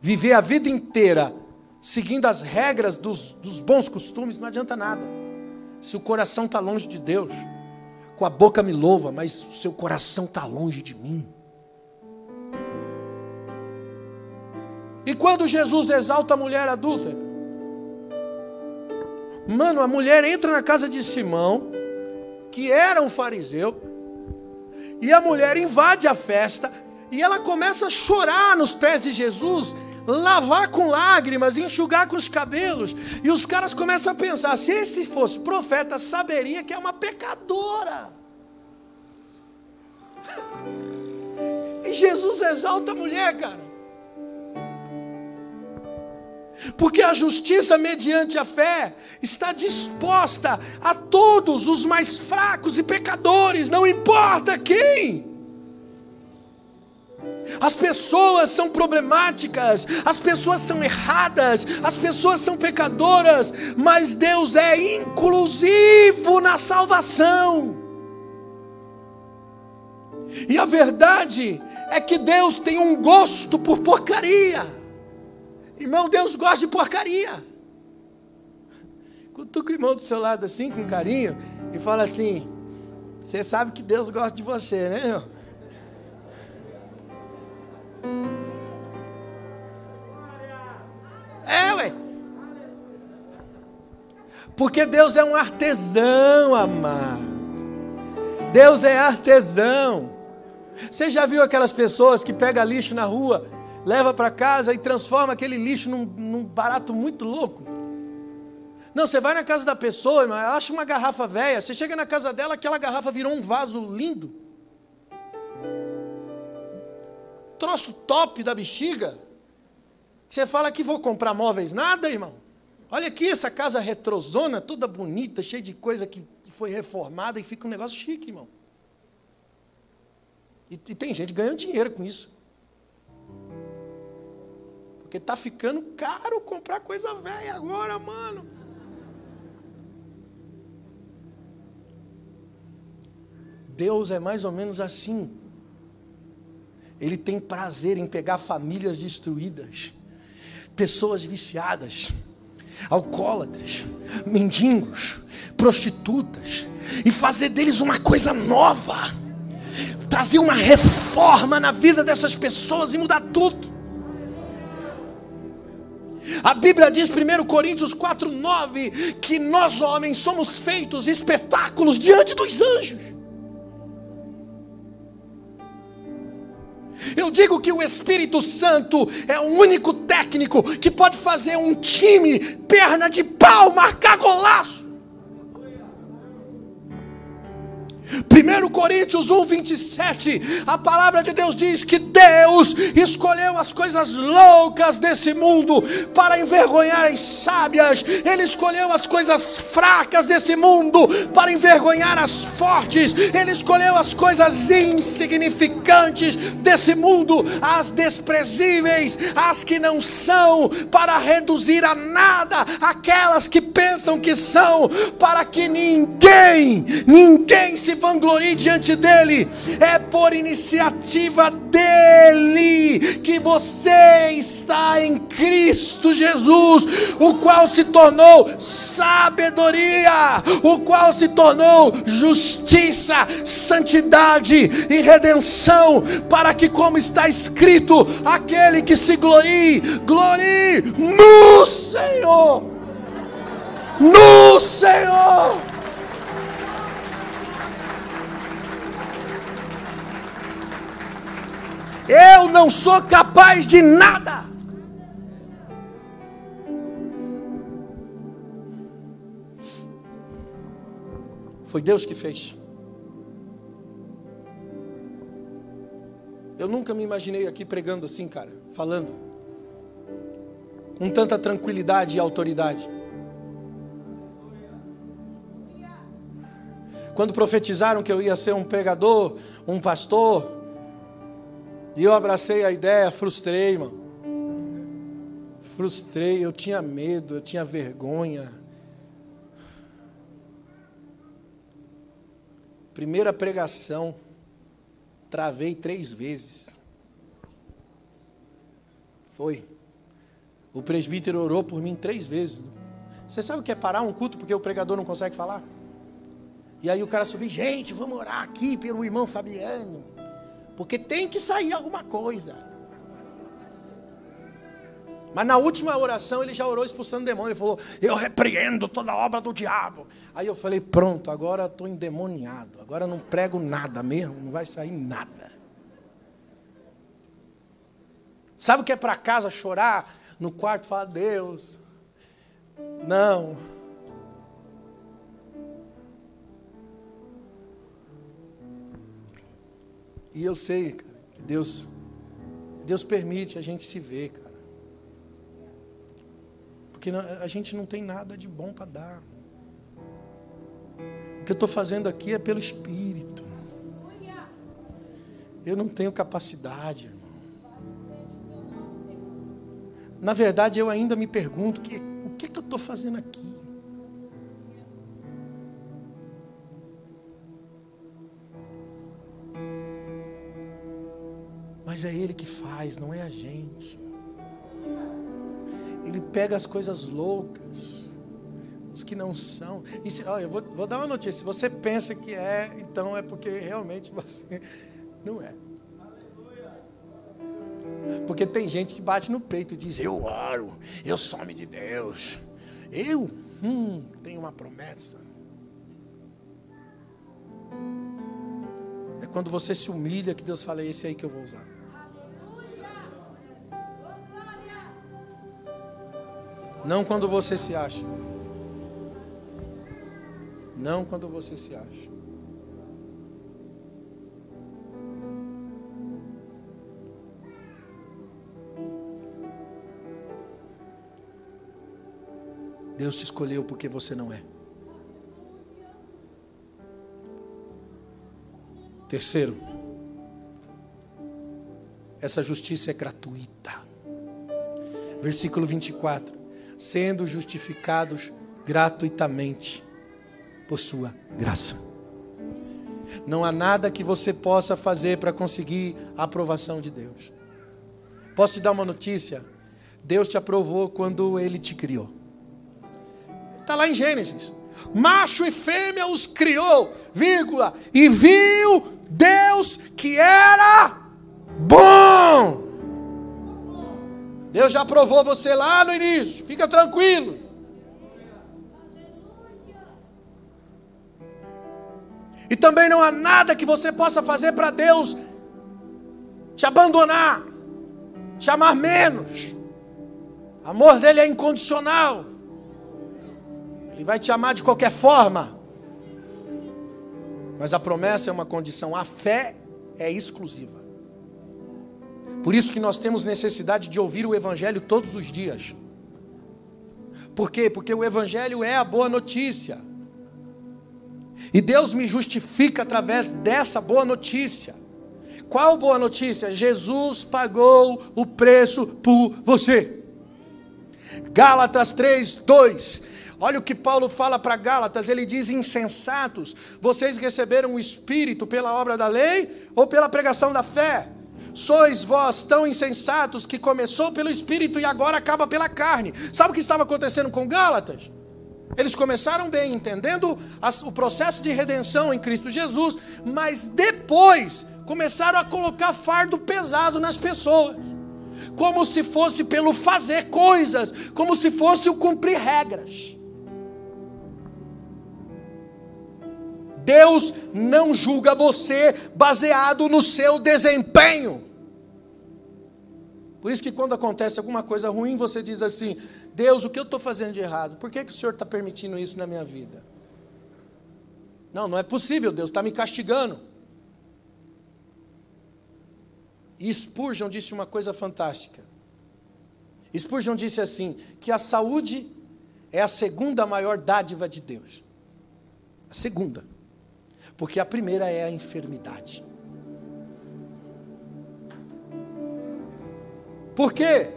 Viver a vida inteira seguindo as regras dos, dos bons costumes, não adianta nada. Se o coração está longe de Deus, com a boca me louva, mas o seu coração está longe de mim. E quando Jesus exalta a mulher adulta, mano, a mulher entra na casa de Simão, que era um fariseu, e a mulher invade a festa, e ela começa a chorar nos pés de Jesus, lavar com lágrimas, enxugar com os cabelos. E os caras começam a pensar: se esse fosse profeta, saberia que é uma pecadora. E Jesus exalta a mulher, cara. Porque a justiça mediante a fé está disposta a todos os mais fracos e pecadores, não importa quem. As pessoas são problemáticas, as pessoas são erradas, as pessoas são pecadoras, mas Deus é inclusivo na salvação. E a verdade é que Deus tem um gosto por porcaria. Irmão, Deus gosta de porcaria. Cutuca o irmão do seu lado assim, com carinho, e fala assim: Você sabe que Deus gosta de você, né, irmão? É, ué. Porque Deus é um artesão, amado. Deus é artesão. Você já viu aquelas pessoas que pegam lixo na rua, leva para casa e transforma aquele lixo num, num, barato muito louco? Não, você vai na casa da pessoa, ela acha uma garrafa velha, você chega na casa dela, aquela garrafa virou um vaso lindo. Troço top da bexiga. Você fala que vou comprar móveis, nada, irmão. Olha aqui essa casa retrozona, toda bonita, cheia de coisa que foi reformada e fica um negócio chique, irmão. E, e tem gente ganhando dinheiro com isso. Porque está ficando caro comprar coisa velha agora, mano. Deus é mais ou menos assim. Ele tem prazer em pegar famílias destruídas, pessoas viciadas, alcoólatras, mendigos, prostitutas, e fazer deles uma coisa nova trazer uma reforma na vida dessas pessoas e mudar tudo. A Bíblia diz, 1 Coríntios 4, 9, que nós homens somos feitos espetáculos diante dos anjos. Eu digo que o Espírito Santo é o único técnico que pode fazer um time, perna de pau, marcar golaço. 1 Coríntios 1, 27, a palavra de Deus diz que Deus escolheu as coisas loucas desse mundo para envergonhar as sábias, Ele escolheu as coisas fracas desse mundo para envergonhar as fortes, Ele escolheu as coisas insignificantes desse mundo, as desprezíveis, as que não são, para reduzir a nada aquelas que pensam que são, para que ninguém, ninguém se vanglorie diante dele, é por iniciativa dele que você está em Cristo Jesus, o qual se tornou sabedoria, o qual se tornou justiça, santidade e redenção, para que, como está escrito, aquele que se glorie, glorie no Senhor. No Senhor. Eu não sou capaz de nada. Foi Deus que fez. Eu nunca me imaginei aqui pregando assim, cara, falando com tanta tranquilidade e autoridade. Quando profetizaram que eu ia ser um pregador, um pastor, e eu abracei a ideia, frustrei, irmão. Frustrei, eu tinha medo, eu tinha vergonha. Primeira pregação, travei três vezes. Foi. O presbítero orou por mim três vezes. Você sabe o que é parar um culto porque o pregador não consegue falar? E aí o cara subiu, gente, vamos orar aqui pelo irmão Fabiano. Porque tem que sair alguma coisa. Mas na última oração ele já orou expulsando o demônio. Ele falou: Eu repreendo toda obra do diabo. Aí eu falei: Pronto, agora estou endemoniado. Agora não prego nada mesmo, não vai sair nada. Sabe o que é para casa chorar? No quarto falar: Deus, não. E eu sei, cara, que Deus, Deus permite a gente se ver, cara. Porque a gente não tem nada de bom para dar. O que eu estou fazendo aqui é pelo Espírito. Eu não tenho capacidade, irmão. Na verdade, eu ainda me pergunto que, o que, é que eu estou fazendo aqui? Mas é Ele que faz, não é a gente. Ele pega as coisas loucas, os que não são. E se, ó, eu vou, vou dar uma notícia: se você pensa que é, então é porque realmente você não é. Porque tem gente que bate no peito e diz: Eu oro, eu some de Deus. Eu? Hum, tem uma promessa. É quando você se humilha que Deus fala: é esse aí que eu vou usar. Não quando você se acha. Não quando você se acha. Deus te escolheu porque você não é. Terceiro, essa justiça é gratuita. Versículo 24: sendo justificados gratuitamente por Sua graça. Não há nada que você possa fazer para conseguir a aprovação de Deus. Posso te dar uma notícia? Deus te aprovou quando Ele te criou. Está lá em Gênesis. Macho e fêmea os criou, vírgula, e viu Deus que era bom. Deus já aprovou você lá no início, fica tranquilo. E também não há nada que você possa fazer para Deus te abandonar, te amar menos. O amor dele é incondicional. Ele vai te amar de qualquer forma. Mas a promessa é uma condição, a fé é exclusiva. Por isso que nós temos necessidade de ouvir o Evangelho todos os dias. Por quê? Porque o Evangelho é a boa notícia. E Deus me justifica através dessa boa notícia. Qual boa notícia? Jesus pagou o preço por você. Gálatas 3, 2. Olha o que Paulo fala para Gálatas, ele diz: insensatos, vocês receberam o Espírito pela obra da lei ou pela pregação da fé? Sois vós tão insensatos que começou pelo Espírito e agora acaba pela carne. Sabe o que estava acontecendo com Gálatas? Eles começaram bem, entendendo o processo de redenção em Cristo Jesus, mas depois começaram a colocar fardo pesado nas pessoas, como se fosse pelo fazer coisas, como se fosse o cumprir regras. Deus não julga você baseado no seu desempenho. Por isso que quando acontece alguma coisa ruim, você diz assim: Deus, o que eu estou fazendo de errado? Por que, que o Senhor está permitindo isso na minha vida? Não, não é possível, Deus está me castigando. E Spurgeon disse uma coisa fantástica. Spurgeon disse assim: que a saúde é a segunda maior dádiva de Deus. A segunda. Porque a primeira é a enfermidade. Por quê?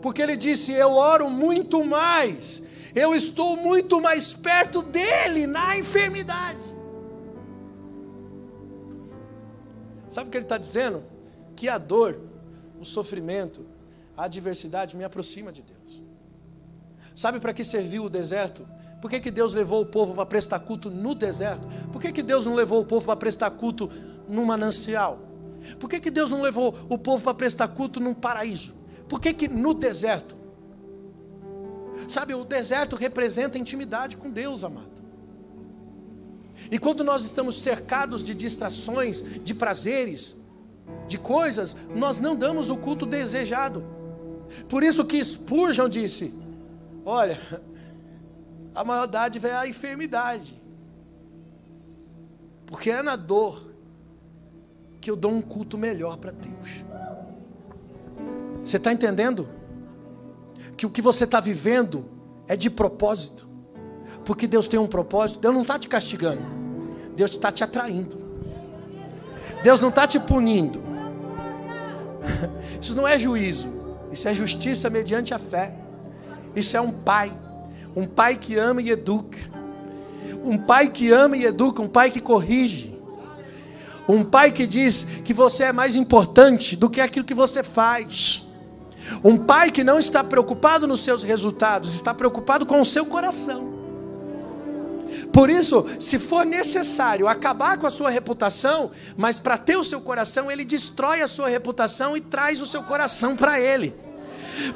Porque ele disse: Eu oro muito mais, eu estou muito mais perto dele na enfermidade. Sabe o que ele está dizendo? Que a dor, o sofrimento, a adversidade me aproxima de Deus. Sabe para que serviu o deserto? Por que, que Deus levou o povo para prestar culto no deserto? Por que, que Deus não levou o povo para prestar culto no manancial? Por que, que Deus não levou o povo para prestar culto num paraíso? Por que, que no deserto? Sabe, o deserto representa intimidade com Deus, amado. E quando nós estamos cercados de distrações, de prazeres, de coisas, nós não damos o culto desejado. Por isso que Spurgeon disse: Olha, a dádiva é a enfermidade. Porque é na dor que eu dou um culto melhor para Deus. Você está entendendo? Que o que você está vivendo é de propósito. Porque Deus tem um propósito. Deus não está te castigando. Deus está te atraindo. Deus não está te punindo. Isso não é juízo. Isso é justiça mediante a fé. Isso é um pai um pai que ama e educa. Um pai que ama e educa, um pai que corrige. Um pai que diz que você é mais importante do que aquilo que você faz. Um pai que não está preocupado nos seus resultados, está preocupado com o seu coração. Por isso, se for necessário acabar com a sua reputação, mas para ter o seu coração, ele destrói a sua reputação e traz o seu coração para ele.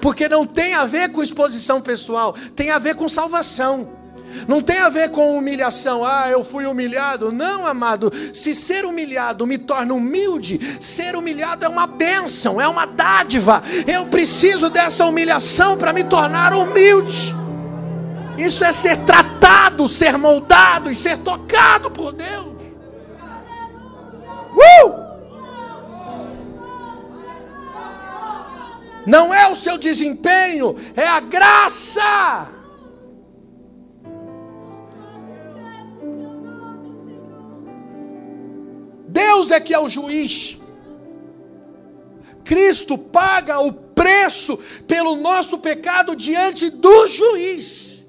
Porque não tem a ver com exposição pessoal, tem a ver com salvação. Não tem a ver com humilhação. Ah, eu fui humilhado. Não, amado. Se ser humilhado me torna humilde, ser humilhado é uma bênção, é uma dádiva. Eu preciso dessa humilhação para me tornar humilde. Isso é ser tratado, ser moldado e ser tocado por Deus. Uh! Não é o seu desempenho, é a graça. Deus é que é o juiz. Cristo paga o preço pelo nosso pecado diante do juiz.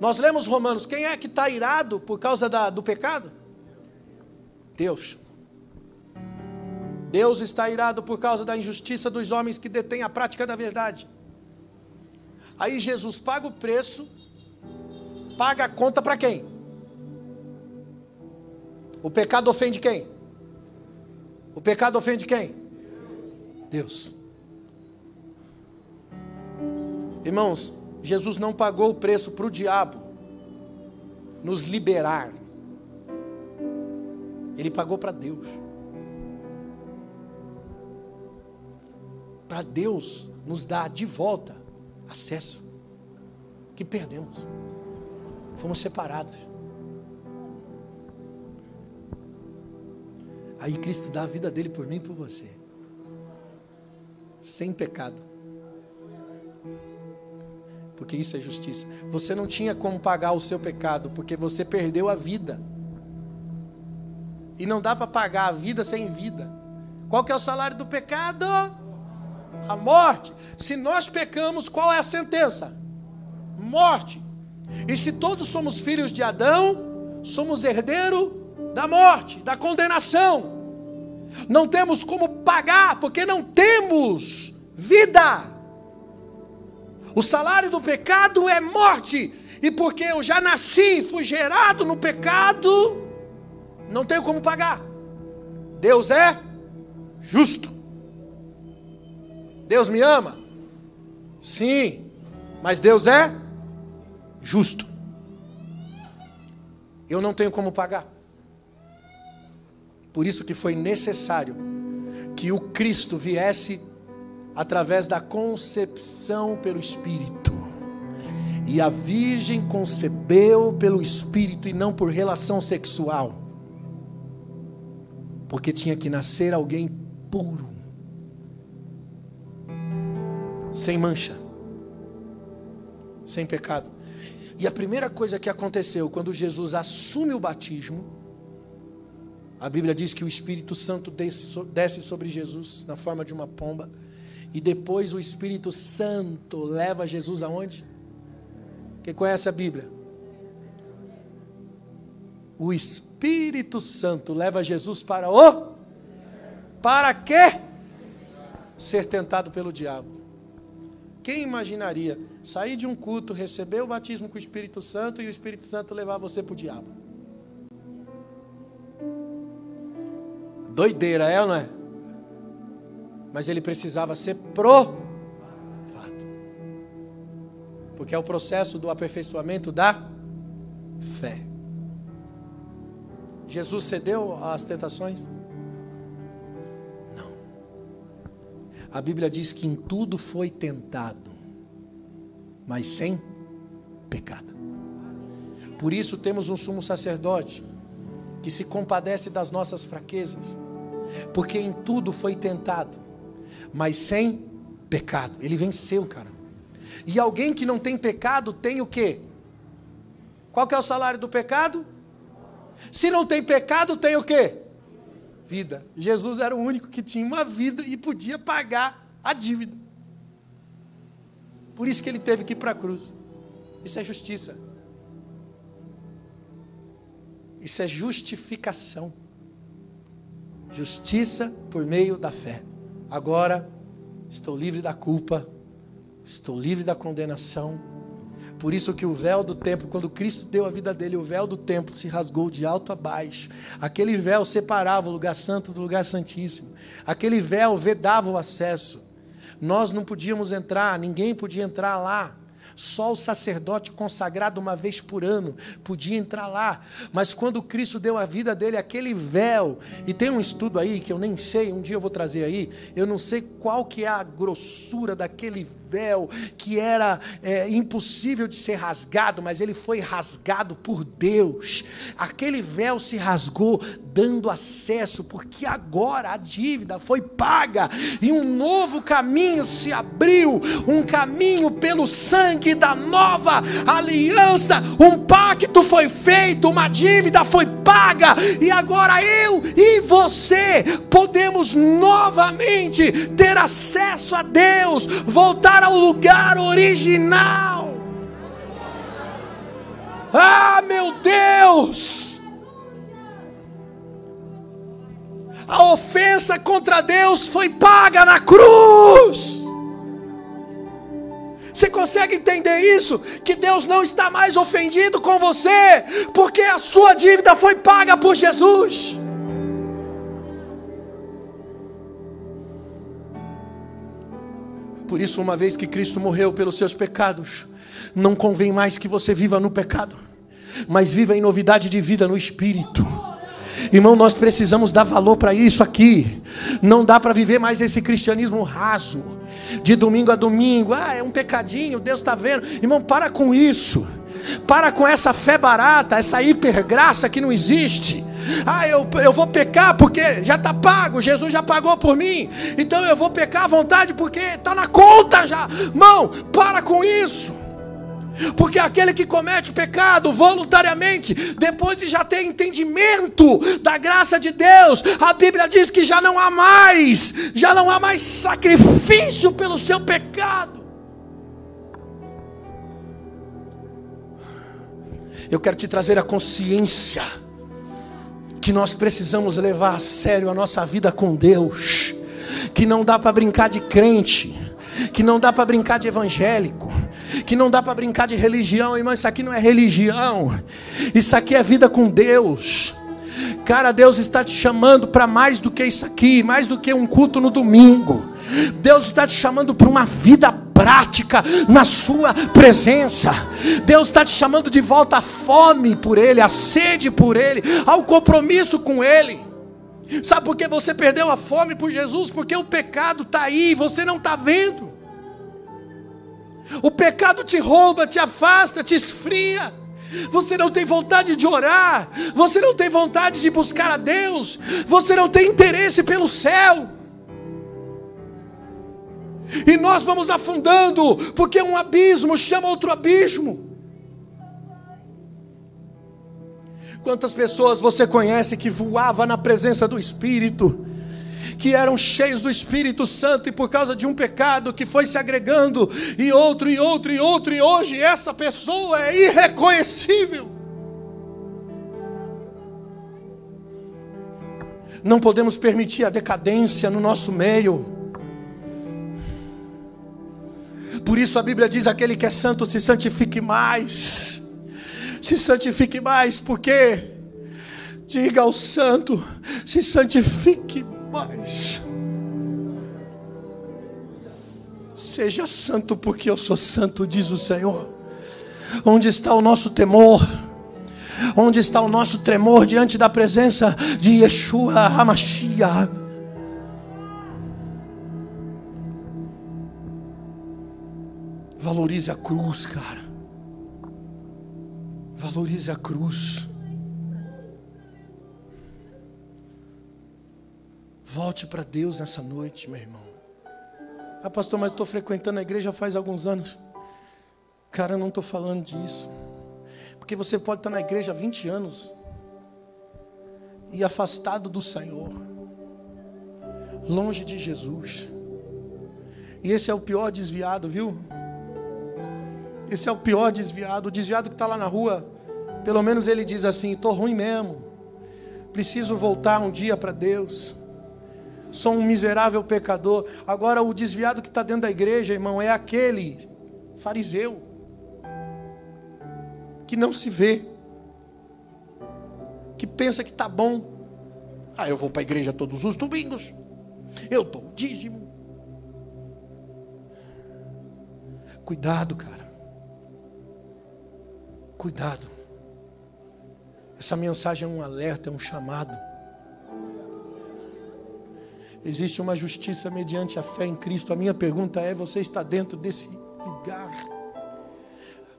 Nós lemos Romanos, quem é que está irado por causa da, do pecado? Deus. Deus está irado por causa da injustiça dos homens que detêm a prática da verdade. Aí Jesus paga o preço, paga a conta para quem? O pecado ofende quem? O pecado ofende quem? Deus. Irmãos, Jesus não pagou o preço para o diabo nos liberar. Ele pagou para Deus. Para Deus nos dar de volta acesso que perdemos. Fomos separados. Aí Cristo dá a vida dele por mim e por você. Sem pecado. Porque isso é justiça. Você não tinha como pagar o seu pecado, porque você perdeu a vida. E não dá para pagar a vida sem vida. Qual que é o salário do pecado? A morte. Se nós pecamos, qual é a sentença? Morte. E se todos somos filhos de Adão, somos herdeiro da morte, da condenação. Não temos como pagar, porque não temos vida. O salário do pecado é morte, e porque eu já nasci, fui gerado no pecado, não tenho como pagar. Deus é justo. Deus me ama? Sim, mas Deus é justo. Eu não tenho como pagar. Por isso que foi necessário que o Cristo viesse através da concepção pelo Espírito. E a Virgem concebeu pelo Espírito e não por relação sexual. Porque tinha que nascer alguém puro, sem mancha, sem pecado. E a primeira coisa que aconteceu quando Jesus assume o batismo, a Bíblia diz que o Espírito Santo desce sobre Jesus na forma de uma pomba. E depois o Espírito Santo leva Jesus aonde? Quem conhece a Bíblia? O Espírito Santo leva Jesus para o para quê? Ser tentado pelo diabo. Quem imaginaria sair de um culto, receber o batismo com o Espírito Santo e o Espírito Santo levar você para o diabo? Doideira, é ou não é? Mas ele precisava ser provado. Porque é o processo do aperfeiçoamento da fé. Jesus cedeu às tentações? Não. A Bíblia diz que em tudo foi tentado, mas sem pecado. Por isso temos um sumo sacerdote que se compadece das nossas fraquezas, porque em tudo foi tentado, mas sem pecado. Ele venceu, cara. E alguém que não tem pecado tem o quê? Qual que é o salário do pecado? Se não tem pecado, tem o quê? Vida. Jesus era o único que tinha uma vida e podia pagar a dívida. Por isso que ele teve que ir para a cruz. Isso é justiça. Isso é justificação. Justiça por meio da fé. Agora estou livre da culpa, estou livre da condenação. Por isso que o véu do templo, quando Cristo deu a vida dele, o véu do templo se rasgou de alto a baixo. Aquele véu separava o lugar santo do lugar santíssimo. Aquele véu vedava o acesso. Nós não podíamos entrar, ninguém podia entrar lá. Só o sacerdote consagrado uma vez por ano podia entrar lá. Mas quando Cristo deu a vida dele, aquele véu, e tem um estudo aí que eu nem sei, um dia eu vou trazer aí, eu não sei qual que é a grossura daquele véu que era é, impossível de ser rasgado, mas ele foi rasgado por Deus. Aquele véu se rasgou dando acesso, porque agora a dívida foi paga e um novo caminho se abriu um caminho pelo sangue da nova aliança. Um pacto foi feito, uma dívida foi paga e agora eu e você podemos novamente ter acesso a Deus, voltar ao lugar original. Ah, meu Deus! A ofensa contra Deus foi paga na cruz. Você consegue entender isso? Que Deus não está mais ofendido com você, porque a sua dívida foi paga por Jesus. Por isso, uma vez que Cristo morreu pelos seus pecados, não convém mais que você viva no pecado, mas viva em novidade de vida no Espírito. Irmão, nós precisamos dar valor para isso aqui. Não dá para viver mais esse cristianismo raso, de domingo a domingo. Ah, é um pecadinho, Deus está vendo. Irmão, para com isso. Para com essa fé barata, essa hipergraça que não existe. Ah, eu, eu vou pecar porque já está pago, Jesus já pagou por mim. Então eu vou pecar à vontade porque está na conta já. Mão, para com isso. Porque aquele que comete pecado voluntariamente, depois de já ter entendimento da graça de Deus, a Bíblia diz que já não há mais, já não há mais sacrifício pelo seu pecado. Eu quero te trazer a consciência que nós precisamos levar a sério a nossa vida com Deus, que não dá para brincar de crente, que não dá para brincar de evangélico que não dá para brincar de religião, irmão. Isso aqui não é religião, isso aqui é vida com Deus. Cara, Deus está te chamando para mais do que isso aqui, mais do que um culto no domingo. Deus está te chamando para uma vida prática na Sua presença. Deus está te chamando de volta à fome por Ele, à sede por Ele, ao compromisso com Ele. Sabe por que você perdeu a fome por Jesus? Porque o pecado está aí e você não está vendo. O pecado te rouba, te afasta, te esfria. Você não tem vontade de orar, você não tem vontade de buscar a Deus, você não tem interesse pelo céu. E nós vamos afundando, porque um abismo chama outro abismo. Quantas pessoas você conhece que voava na presença do Espírito? Que eram cheios do Espírito Santo e por causa de um pecado que foi se agregando e outro e outro e outro, e hoje essa pessoa é irreconhecível. Não podemos permitir a decadência no nosso meio. Por isso a Bíblia diz: aquele que é santo se santifique mais. Se santifique mais, porque diga ao santo: se santifique mais. Seja santo, porque eu sou santo, diz o Senhor. Onde está o nosso temor? Onde está o nosso tremor diante da presença de Yeshua Hamashia? Valorize a cruz, cara. Valorize a cruz. Volte para Deus nessa noite, meu irmão. Ah, pastor, mas estou frequentando a igreja faz alguns anos. Cara, eu não estou falando disso. Porque você pode estar na igreja há 20 anos e afastado do Senhor, longe de Jesus. E esse é o pior desviado, viu? Esse é o pior desviado. O desviado que está lá na rua, pelo menos ele diz assim: estou ruim mesmo. Preciso voltar um dia para Deus sou um miserável pecador. Agora, o desviado que está dentro da igreja, irmão, é aquele fariseu que não se vê, que pensa que está bom. Ah, eu vou para a igreja todos os domingos, eu dou o dízimo. Cuidado, cara. Cuidado. Essa mensagem é um alerta, é um chamado. Existe uma justiça mediante a fé em Cristo. A minha pergunta é: você está dentro desse lugar?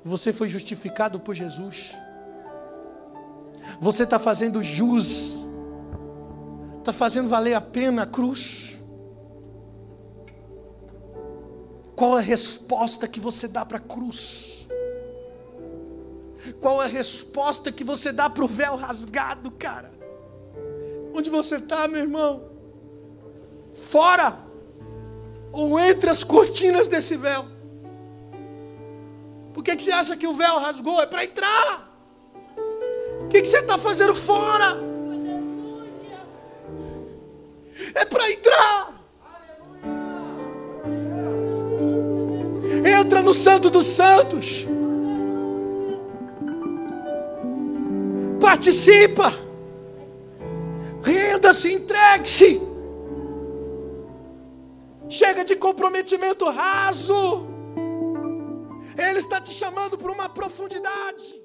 Você foi justificado por Jesus? Você está fazendo jus? Está fazendo valer a pena a cruz? Qual a resposta que você dá para a cruz? Qual a resposta que você dá para o véu rasgado, cara? Onde você está, meu irmão? Fora ou entre as cortinas desse véu? Por que, que você acha que o véu rasgou? É para entrar. O que, que você está fazendo fora? É para entrar. Entra no Santo dos Santos. Participa. Renda-se, entregue-se. Chega de comprometimento raso. Ele está te chamando para uma profundidade.